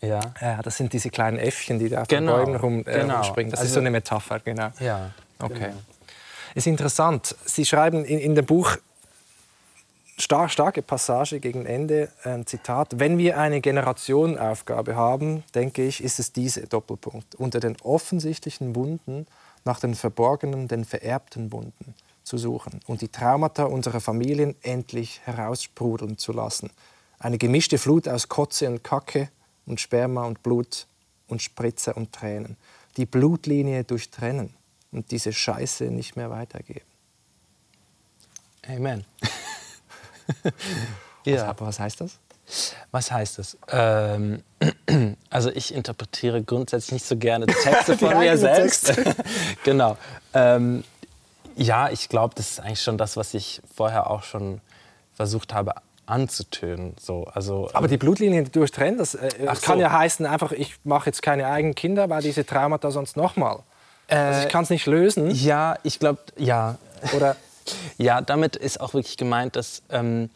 Ja. Ja, das sind diese kleinen Äffchen, die da auf Genau, den Bäumen rum, äh, genau. rumspringen. Das ist Also- so eine Metapher, genau. Ja. Okay. genau. Ist interessant. Sie schreiben in, in dem Buch star starke Passage gegen Ende, ein Zitat. Wenn wir eine Generationenaufgabe haben, denke ich, ist es diese Doppelpunkt. Unter den offensichtlichen Wunden nach den verborgenen, den vererbten Wunden zu suchen und die Traumata unserer Familien endlich heraussprudeln zu lassen. Eine gemischte Flut aus Kotze und Kacke und Sperma und Blut und Spritze und Tränen. Die Blutlinie durchtrennen und diese Scheiße nicht mehr weitergeben. Amen. Was, aber was heißt das? Was heißt das? Ähm, also ich interpretiere grundsätzlich nicht so gerne Texte von mir selbst. genau. Ähm, ja, ich glaube, das ist eigentlich schon das, was ich vorher auch schon versucht habe anzutönen. So, also, Aber die Blutlinie durchtrennen, das äh, kann so. ja heißen, einfach, ich mache jetzt keine eigenen Kinder, weil diese Traumata sonst nochmal. Also ich kann es nicht lösen. ja, ich glaube, ja. Oder Ja, damit ist auch wirklich gemeint, dass ähm,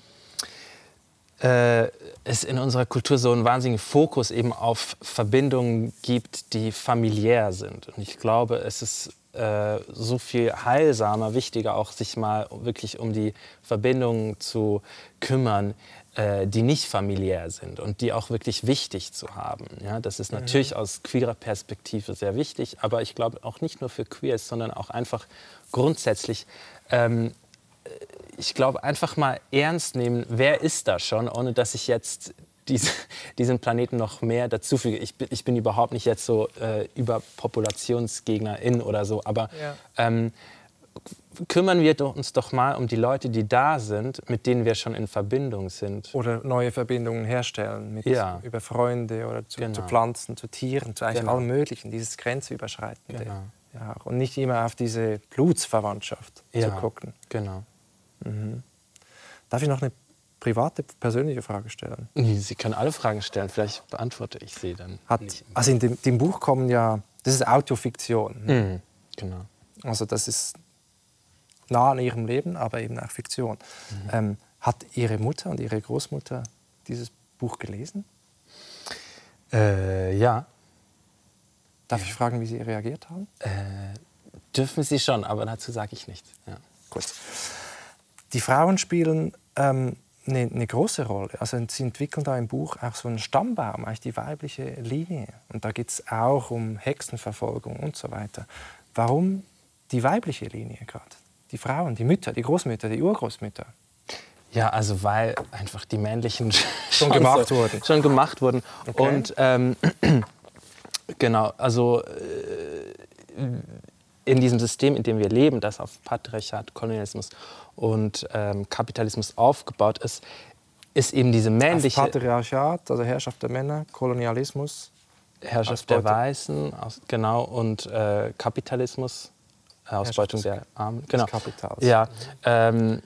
äh, es in unserer Kultur so einen wahnsinnigen Fokus eben auf Verbindungen gibt, die familiär sind. Und ich glaube, es ist äh, so viel heilsamer, wichtiger auch, sich mal wirklich um die Verbindungen zu kümmern, äh, die nicht familiär sind und die auch wirklich wichtig zu haben. Ja, das ist natürlich mhm. aus queerer Perspektive sehr wichtig, aber ich glaube auch nicht nur für Queers, sondern auch einfach grundsätzlich ähm, ich glaube, einfach mal ernst nehmen, wer ist da schon, ohne dass ich jetzt diese, diesen Planeten noch mehr dazufüge. Ich ich bin überhaupt nicht jetzt so äh, Überpopulationsgegnerin oder so, aber ja. ähm, kümmern wir uns doch mal um die Leute, die da sind, mit denen wir schon in Verbindung sind. Oder neue Verbindungen herstellen, mit, ja. über Freunde oder zu, genau. zu, Pflanzen, zu Tieren, zu eigentlich genau. allem Möglichen, dieses Grenzüberschreitende. Genau. Ja, und nicht immer auf diese Blutsverwandtschaft ja. zu gucken. Genau. Mhm. Darf ich noch eine private, persönliche Frage stellen? Sie können alle Fragen stellen, vielleicht beantworte ich sie dann. Hat, also in dem, dem, Buch kommen ja, das ist Autofiktion. Ne? Mhm, genau. Also das ist nah an ihrem Leben, aber eben auch Fiktion. Mhm. Ähm, hat Ihre Mutter und Ihre Großmutter dieses Buch gelesen? Äh, ja. Darf ja. ich fragen, wie Sie reagiert haben? Äh, dürfen Sie schon, aber dazu sage ich nichts. Ja. Gut. Die Frauen spielen ähm, eine, eine, große Rolle. Also sie entwickeln da im Buch auch so einen Stammbaum, eigentlich die weibliche Linie. Und da geht es auch um Hexenverfolgung und so weiter. Warum die weibliche Linie gerade? Die Frauen, die Mütter, die Großmütter, die Urgroßmütter. Ja, also weil einfach die männlichen schon gemacht wurden. Schon gemacht wurden. Okay. Und ähm, genau, also äh, in diesem System, in dem wir leben, das auf Patriarchat, Kolonialismus und ähm, Kapitalismus aufgebaut ist, ist eben diese männliche... Auf Patriarchat, also Herrschaft der Männer, Kolonialismus... Herrschaft der Weißen, aus, genau, und äh, Kapitalismus, äh, Ausbeutung der Armen. Genau. Kapitals. Ja, ähm,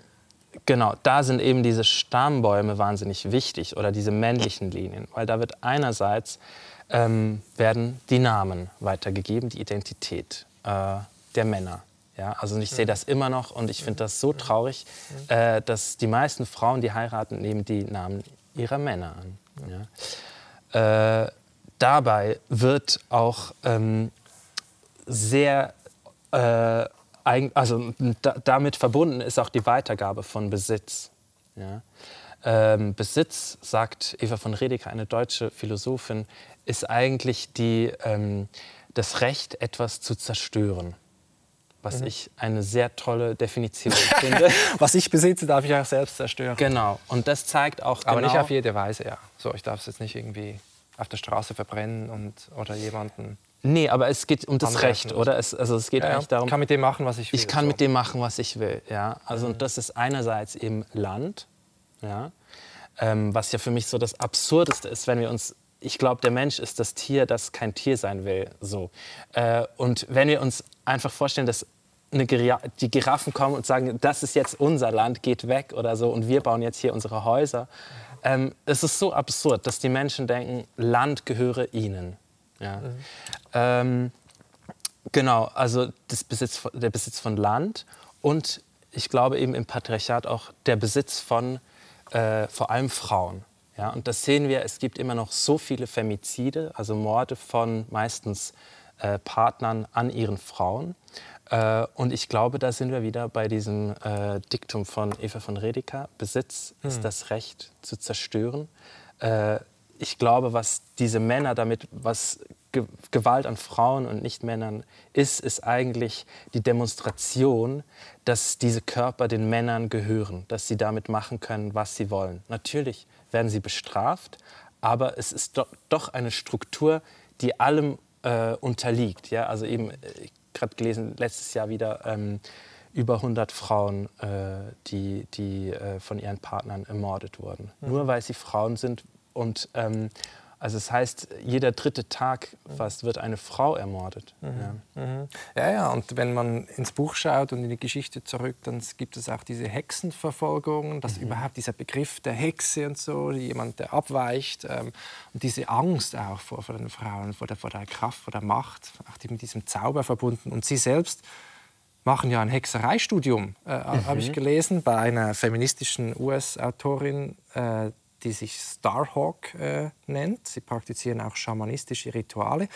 genau, da sind eben diese Stammbäume wahnsinnig wichtig oder diese männlichen Linien, weil da wird einerseits ähm, werden die Namen weitergegeben, die Identität äh, der Männer. Ja, also ich sehe das immer noch und ich finde das so traurig, äh, dass die meisten Frauen, die heiraten, nehmen die Namen ihrer Männer an. Ja. Äh, dabei wird auch ähm, sehr, äh, also da, damit verbunden ist auch die Weitergabe von Besitz. Ja. Ähm, Besitz, sagt Eva von Redeker, eine deutsche Philosophin, ist eigentlich die, ähm, das Recht, etwas zu zerstören was mhm. ich eine sehr tolle Definition finde. was ich besitze, darf ich auch selbst zerstören. Genau. Und das zeigt auch Aber genau nicht auf jede Weise, ja. So, ich darf es jetzt nicht irgendwie auf der Straße verbrennen und, oder jemanden... Nee, aber es geht um das Recht, oder? Es, also es geht ja, eigentlich darum... Ich kann mit dem machen, was ich will. Ich kann so. mit dem machen, was ich will, ja. Also mhm. und das ist einerseits eben Land, ja. Ähm, was ja für mich so das Absurdeste ist, wenn wir uns ich glaube, der Mensch ist das Tier, das kein Tier sein will. So. Äh, und wenn wir uns einfach vorstellen, dass eine die Giraffen kommen und sagen, das ist jetzt unser Land, geht weg oder so und wir bauen jetzt hier unsere Häuser. Ähm, es ist so absurd, dass die Menschen denken, Land gehöre ihnen. Ja. Mhm. Ähm, genau, also Besitz, der Besitz von Land und ich glaube eben im Patriarchat auch der Besitz von äh, vor allem Frauen. Ja, und das sehen wir, es gibt immer noch so viele Femizide, also Morde von meistens äh, Partnern an ihren Frauen. Äh, und ich glaube, da sind wir wieder bei diesem äh, Diktum von Eva von Redeker. Besitz hm. ist das Recht zu zerstören. Äh, ich glaube, was diese Männer damit, was Ge Gewalt an Frauen und Nicht-Männern ist, ist eigentlich die Demonstration, dass diese Körper den Männern gehören, dass sie damit machen können, was sie wollen. Natürlich werden sie bestraft, aber es ist do doch eine Struktur, die allem äh, unterliegt. Ja? Also eben, äh, gerade gelesen, letztes Jahr wieder ähm, über 100 Frauen, äh, die, die äh, von ihren Partnern ermordet wurden. Mhm. Nur weil sie Frauen sind. Und ähm, also das heißt, jeder dritte Tag fast wird eine Frau ermordet. Mhm. Ja. Mhm. ja. ja, und wenn man ins Buch schaut und in die Geschichte zurück, dann gibt es auch diese Hexenverfolgung, dass mhm. überhaupt dieser Begriff der Hexe und so, jemand, der abweicht, ähm, und diese Angst auch vor, vor den Frauen, vor der, vor der Kraft, vor der Macht, auch mit diesem Zauber verbunden. Und sie selbst machen ja ein Hexereistudium, äh, mhm. habe ich gelesen, bei einer feministischen US-Autorin, äh, die sich Starhawk äh, nennt. Sie praktizieren auch schamanistische Rituale.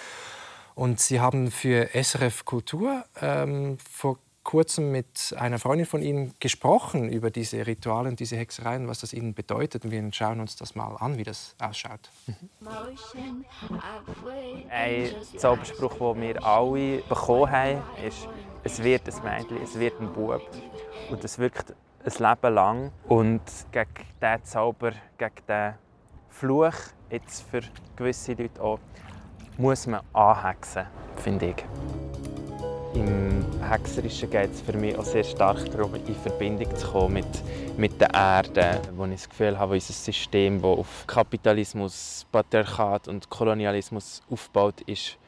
Und sie haben für SRF Kultur ähm, vor kurzem mit einer Freundin von Ihnen gesprochen über diese Rituale und diese Hexereien, was das Ihnen bedeutet. Und wir schauen uns das mal an, wie das ausschaut. Ein Zauberspruch, den wir alle bekommen haben, ist, es wird ein Mädchen, es wird ein Bub. Und das wirkt ein Leben lang. Und gegen diesen Zauber, gegen diesen Fluch, jetzt für gewisse Leute auch, muss man anhexen, finde ich. Im Hexerischen geht es für mich auch sehr stark darum, in Verbindung zu kommen mit, mit der Erde, wo ich das Gefühl habe, unser System, das auf Kapitalismus, Patriarchat und Kolonialismus aufgebaut ist,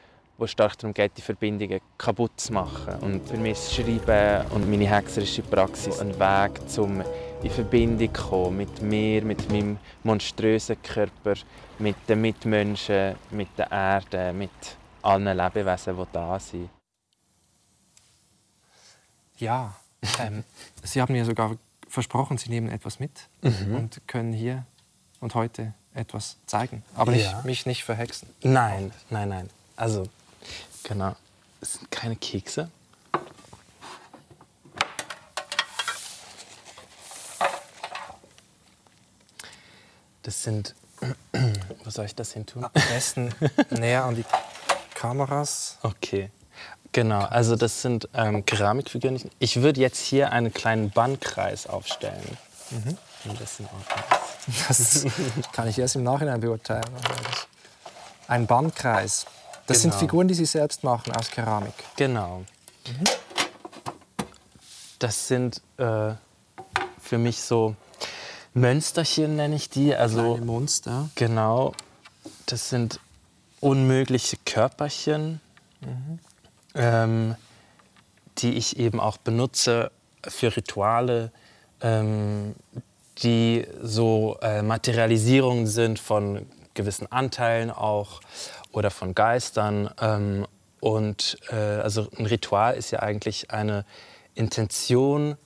wo stark darum geht, die Verbindungen kaputt zu machen. Und für mich ist Schreiben und meine hexerische Praxis ein Weg, um in Verbindung zu kommen mit mir, mit meinem monströsen Körper, mit den Mitmenschen, mit der Erde, mit allen Lebewesen, die da sind. Ja, ähm, Sie haben mir sogar versprochen, Sie nehmen etwas mit mhm. und können hier und heute etwas zeigen. Aber ja. nicht, mich nicht verhexen. Nein, nein, nein. Also, genau. Es sind keine Kekse. Das sind. Wo soll ich das hin tun? Am besten näher an die Kameras. Okay. Genau, also das sind ähm, Keramikfiguren. Ich würde jetzt hier einen kleinen Bandkreis aufstellen. Mhm. Wenn das in Ordnung ist. Das kann ich erst im Nachhinein beurteilen. Ein Bandkreis. Das genau. sind Figuren, die Sie selbst machen aus Keramik. Genau. Mhm. Das sind äh, für mich so Mönsterchen, nenne ich die. Also, Kleine Monster. Genau. Das sind unmögliche Körperchen. Mhm ähm, die ich eben auch benutze für Rituale, ähm, die so äh, Materialisierungen sind von gewissen Anteilen auch oder von Geistern. Ähm, und äh, also ein Ritual ist ja eigentlich eine Intention,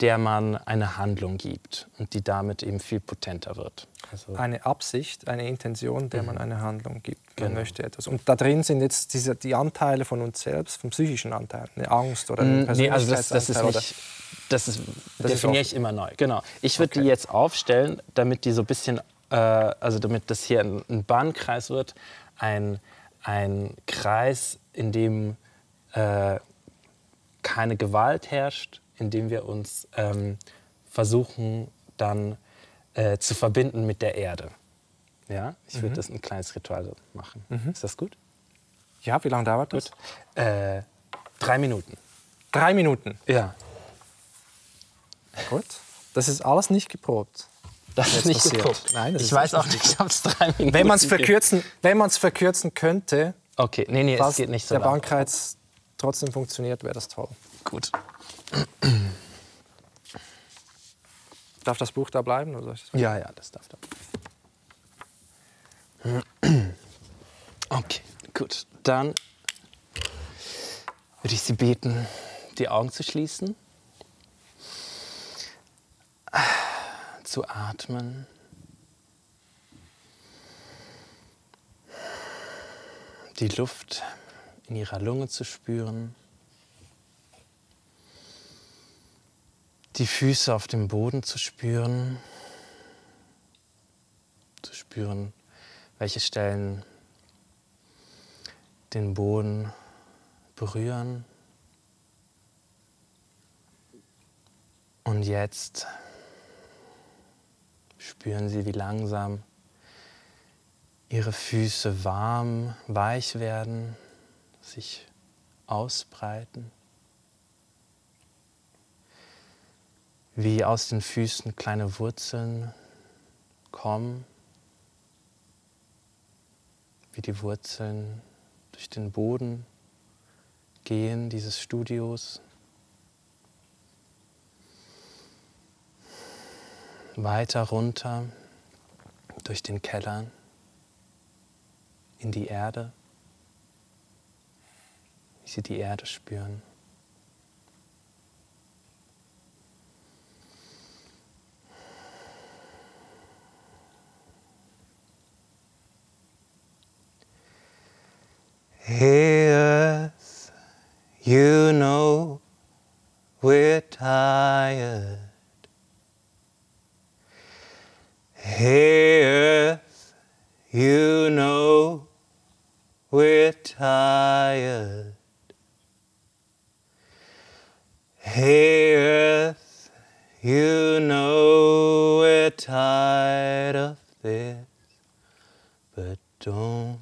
der man eine Handlung gibt und die damit eben viel potenter wird. Also eine Absicht, eine Intention, der mhm. man eine Handlung gibt. Man genau. möchte etwas. Und da drin sind jetzt diese, die Anteile von uns selbst, vom psychischen Anteil, eine Angst oder eine Persönlichkeitsanteil. Nee, also das, das ist nicht, das, ist, das definiere ich immer neu. Genau. Ich würde okay. die jetzt aufstellen, damit die so ein bisschen, äh, also damit das hier ein, ein Bahnkreis wird, ein, ein Kreis, in dem äh, keine Gewalt herrscht, in dem wir uns ähm, versuchen dann äh, zu verbinden mit der Erde. Ja, ich würde mhm. das ein kleines Ritual machen. Mhm. Ist das gut? Ja, wie lange dauert das? Äh, drei Minuten. Drei Minuten? Ja. Gut. Das ist alles nicht geprobt. Das ist nicht passiert. geprobt. Nein, das ich weiß auch nicht, ob es drei Minuten Wenn man es verkürzen, verkürzen könnte, okay. nee, nee, es geht nicht so der Bandkreis trotzdem funktioniert, wäre das toll. Gut. Darf das Buch da bleiben? Oder ja, ja, das darf da. Okay, gut. Dann würde ich Sie beten, die Augen zu schließen, zu atmen. Die Luft in Ihrer Lunge zu spüren. die Füße auf dem Boden zu spüren, zu spüren, welche Stellen den Boden berühren. Und jetzt spüren Sie, wie langsam Ihre Füße warm, weich werden, sich ausbreiten. wie aus den Füßen kleine Wurzeln kommen, wie die Wurzeln durch den Boden gehen dieses Studios. weiter runter durch den Keller in die Erde, wie sie die Erde spüren. Here, you know we're tired. Hey, Earth, you know we're tired. Hey, Earth, you know we're tired of this, but don't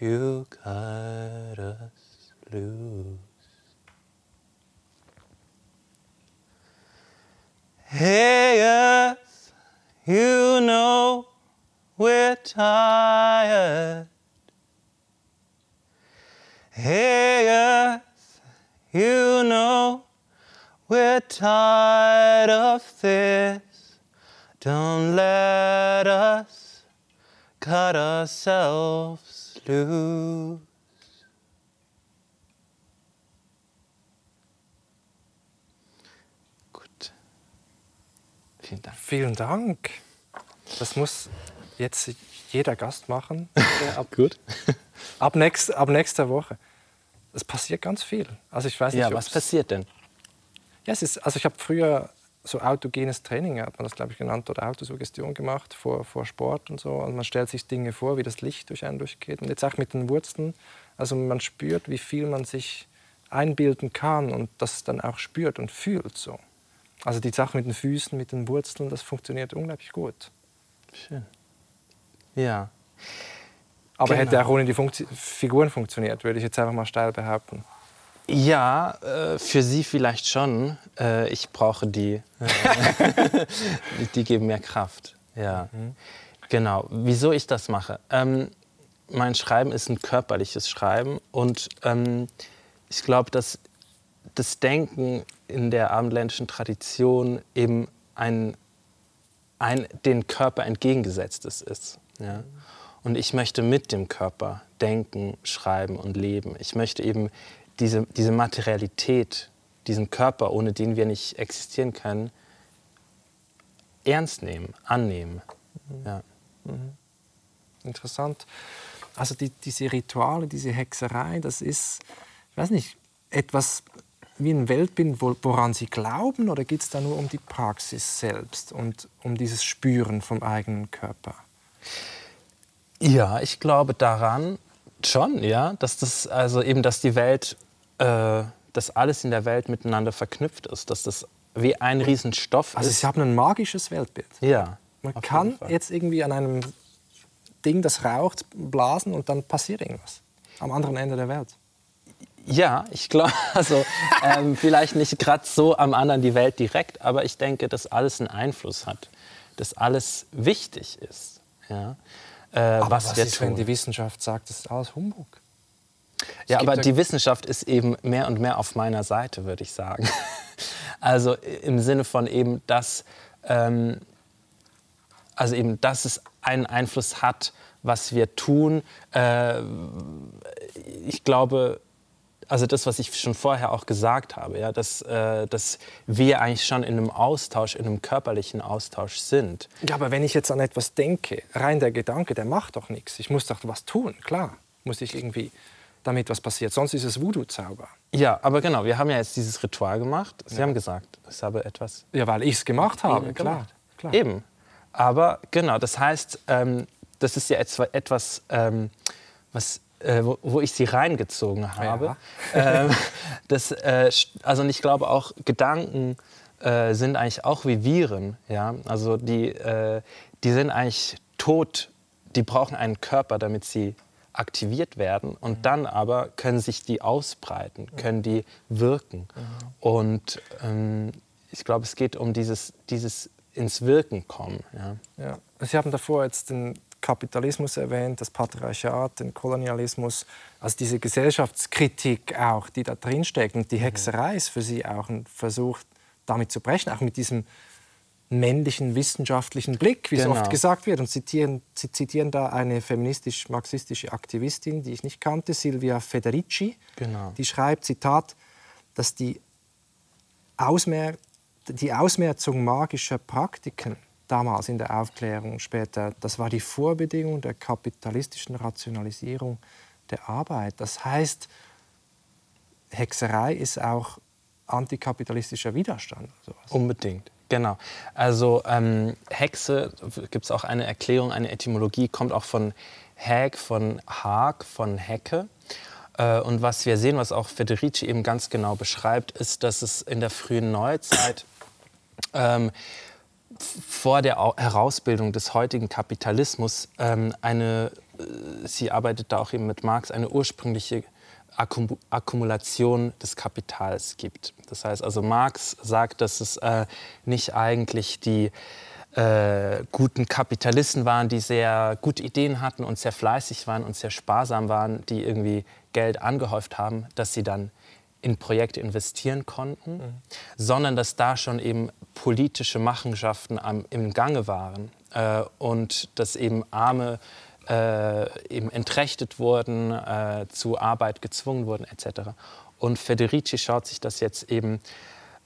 you cut us loose. Hey, Earth, you know we're tired. Hey, Earth, you know we're tired of this. Don't let us cut ourselves loose. Vielen Dank. Vielen Dank. Das muss jetzt jeder Gast machen. ab, Gut. ab, nächst, ab nächster Woche. Es passiert ganz viel. Also ich weiß nicht, ja, was passiert denn? Ja, es ist, also ich habe früher so autogenes Training, hat man das glaube ich genannt, oder Autosuggestion gemacht vor, vor Sport und so. Und man stellt sich Dinge vor, wie das Licht durch einen durchgeht. Und jetzt auch mit den Wurzeln. Also man spürt, wie viel man sich einbilden kann und das dann auch spürt und fühlt so. Also die Sache mit den Füßen, mit den Wurzeln, das funktioniert unglaublich gut. Schön. Ja. Aber genau. hätte auch ohne die Funktio Figuren funktioniert, würde ich jetzt einfach mal steil behaupten. Ja, äh, für Sie vielleicht schon. Äh, ich brauche die. Die geben mir Kraft. Ja. Mhm. Genau. Wieso ich das mache? Ähm, mein Schreiben ist ein körperliches Schreiben und ähm, ich glaube, dass das Denken in der abendländischen Tradition eben ein, ein den Körper entgegengesetztes ist. Ja? Und ich möchte mit dem Körper denken, schreiben und leben. Ich möchte eben diese, diese Materialität, diesen Körper, ohne den wir nicht existieren können, ernst nehmen, annehmen. Mhm. Ja. Mhm. Interessant. Also die, diese Rituale, diese Hexerei, das ist, ich weiß nicht, etwas wie ein Weltbild, woran Sie glauben, oder geht es da nur um die Praxis selbst und um dieses Spüren vom eigenen Körper? Ja, ich glaube daran schon, ja, dass das also eben, dass die Welt, äh, dass alles in der Welt miteinander verknüpft ist, dass das wie ein Riesenstoff also ist. Also Sie haben ein magisches Weltbild. Ja. Man kann jetzt irgendwie an einem Ding, das raucht, blasen und dann passiert irgendwas am anderen Ende der Welt. Ja, ich glaube, also ähm, vielleicht nicht gerade so am anderen die Welt direkt, aber ich denke, dass alles einen Einfluss hat, dass alles wichtig ist. Ja äh, was, was ist, tun. wenn die Wissenschaft sagt, das ist alles Humbug? ja, aber die Wissenschaft ist eben mehr und mehr auf meiner Seite, würde ich sagen. also im Sinne von eben, dass, ähm, also eben, dass es einen Einfluss hat, was wir tun. Äh, ich glaube, also das, was ich schon vorher auch gesagt habe, ja, dass, äh, dass wir eigentlich schon in einem Austausch, in einem körperlichen Austausch sind. Ja, aber wenn ich jetzt an etwas denke, rein der Gedanke, der macht doch nichts. Ich muss doch was tun, klar. Muss ich irgendwie, damit was passiert. Sonst ist es Voodoo-Zauber. Ja, aber genau, wir haben ja jetzt dieses Ritual gemacht. Sie ja. haben gesagt, ich habe etwas... Ja, weil ich es gemacht habe, klar, klar. Eben. Aber genau, das heißt, ähm, das ist ja etwas, ähm, was äh, wo, wo, ich sie reingezogen habe. Ja. ähm, das, äh, also ich glaube auch Gedanken äh, sind eigentlich auch wie Viren. Ja? Also die, äh, die sind eigentlich tot. Die brauchen einen Körper, damit sie aktiviert werden und mhm. dann aber können sich die ausbreiten, können die wirken. Mhm. Und ähm, ich glaube, es geht um dieses, dieses ins Wirken kommen. Ja. Ja. Sie haben davor jetzt den Kapitalismus erwähnt, das Patriarchat, den Kolonialismus, also diese Gesellschaftskritik auch, die da drin steckt. Und die mhm. Hexerei ist für sie auch ein Versuch, damit zu brechen, auch mit diesem männlichen wissenschaftlichen Blick, wie genau. es oft gesagt wird. Und zitieren, sie zitieren da eine feministisch-marxistische Aktivistin, die ich nicht kannte, Silvia Federici. Genau. Die schreibt, Zitat, dass die, Ausmer die Ausmerzung magischer Praktiken damals in der Aufklärung später, das war die Vorbedingung der kapitalistischen Rationalisierung der Arbeit. Das heißt, Hexerei ist auch antikapitalistischer Widerstand. Unbedingt. Genau. Also ähm, Hexe, gibt es auch eine Erklärung, eine Etymologie, kommt auch von Hag, von Haag, von Hecke. Äh, und was wir sehen, was auch Federici eben ganz genau beschreibt, ist, dass es in der frühen Neuzeit ähm, vor der Herausbildung des heutigen Kapitalismus ähm, eine, äh, sie arbeitet da auch eben mit Marx, eine ursprüngliche Akkumulation des Kapitals gibt. Das heißt also, Marx sagt, dass es äh, nicht eigentlich die äh, guten Kapitalisten waren, die sehr gute Ideen hatten und sehr fleißig waren und sehr sparsam waren, die irgendwie Geld angehäuft haben, dass sie dann in Projekte investieren konnten, mhm. sondern dass da schon eben politische Machenschaften am, im Gange waren äh, und dass eben arme äh, eben entrechtet wurden, äh, zu Arbeit gezwungen wurden etc. Und Federici schaut sich das jetzt eben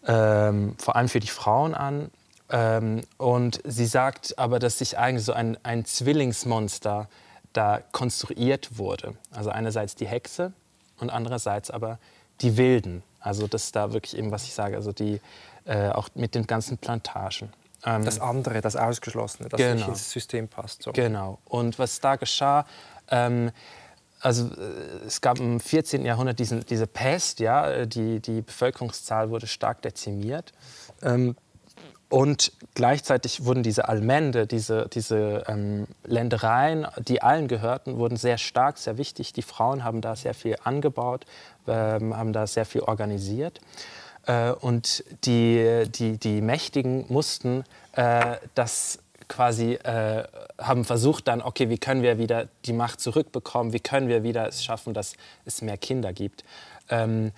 ähm, vor allem für die Frauen an. Ähm, und sie sagt aber, dass sich eigentlich so ein, ein Zwillingsmonster da konstruiert wurde. Also einerseits die Hexe und andererseits aber die Wilden. Also das ist da wirklich eben, was ich sage, also die äh, auch mit den ganzen Plantagen. Ähm, das andere, das Ausgeschlossene, das genau. nicht ins System passt. So. Genau. Und was da geschah, ähm, also äh, es gab im 14. Jahrhundert diesen, diese Pest, ja, die, die Bevölkerungszahl wurde stark dezimiert. Ähm, und gleichzeitig wurden diese Allmende, diese, diese ähm, Ländereien, die allen gehörten, wurden sehr stark, sehr wichtig. Die Frauen haben da sehr viel angebaut, ähm, haben da sehr viel organisiert. Äh, und die, die, die Mächtigen mussten äh, das quasi äh, haben versucht dann, okay, wie können wir wieder die Macht zurückbekommen, wie können wir wieder es schaffen, dass es mehr Kinder gibt. Ähm,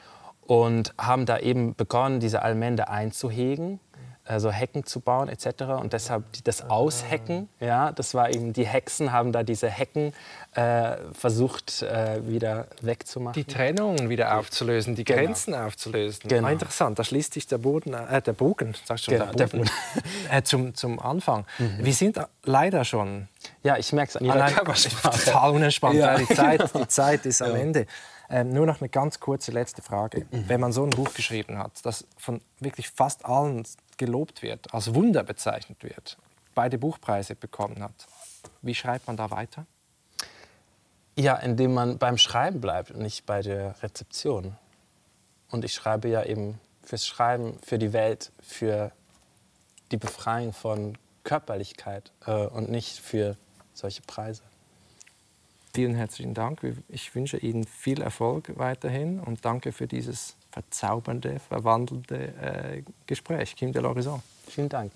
und haben da eben begonnen, diese Allmende einzuhegen also Hecken zu bauen etc. Und deshalb das Aushecken, ja, das war eben, die Hexen haben da diese Hecken äh, versucht äh, wieder wegzumachen. Die Trennungen wieder aufzulösen, die genau. Grenzen aufzulösen. Genau. Ah, interessant, da schließt sich der, Boden, äh, der Bogen, sag schon, genau, der Boden, der Boden. zum, zum Anfang. Mhm. Wir sind leider schon... Ja, ich merke es an Ihrer Körpersprache. Total unentspannt, ja. die, Zeit, die Zeit ist am Ende. Ähm, nur noch eine ganz kurze letzte Frage. Mhm. Wenn man so ein Buch geschrieben hat, das von wirklich fast allen gelobt wird, als Wunder bezeichnet wird, beide Buchpreise bekommen hat. Wie schreibt man da weiter? Ja, indem man beim Schreiben bleibt und nicht bei der Rezeption. Und ich schreibe ja eben fürs Schreiben, für die Welt, für die Befreiung von Körperlichkeit äh, und nicht für solche Preise. Vielen herzlichen Dank. Ich wünsche Ihnen viel Erfolg weiterhin und danke für dieses verzaubernde, verwandelnde äh, Gespräch. Kim de l'Horizon. Vielen Dank.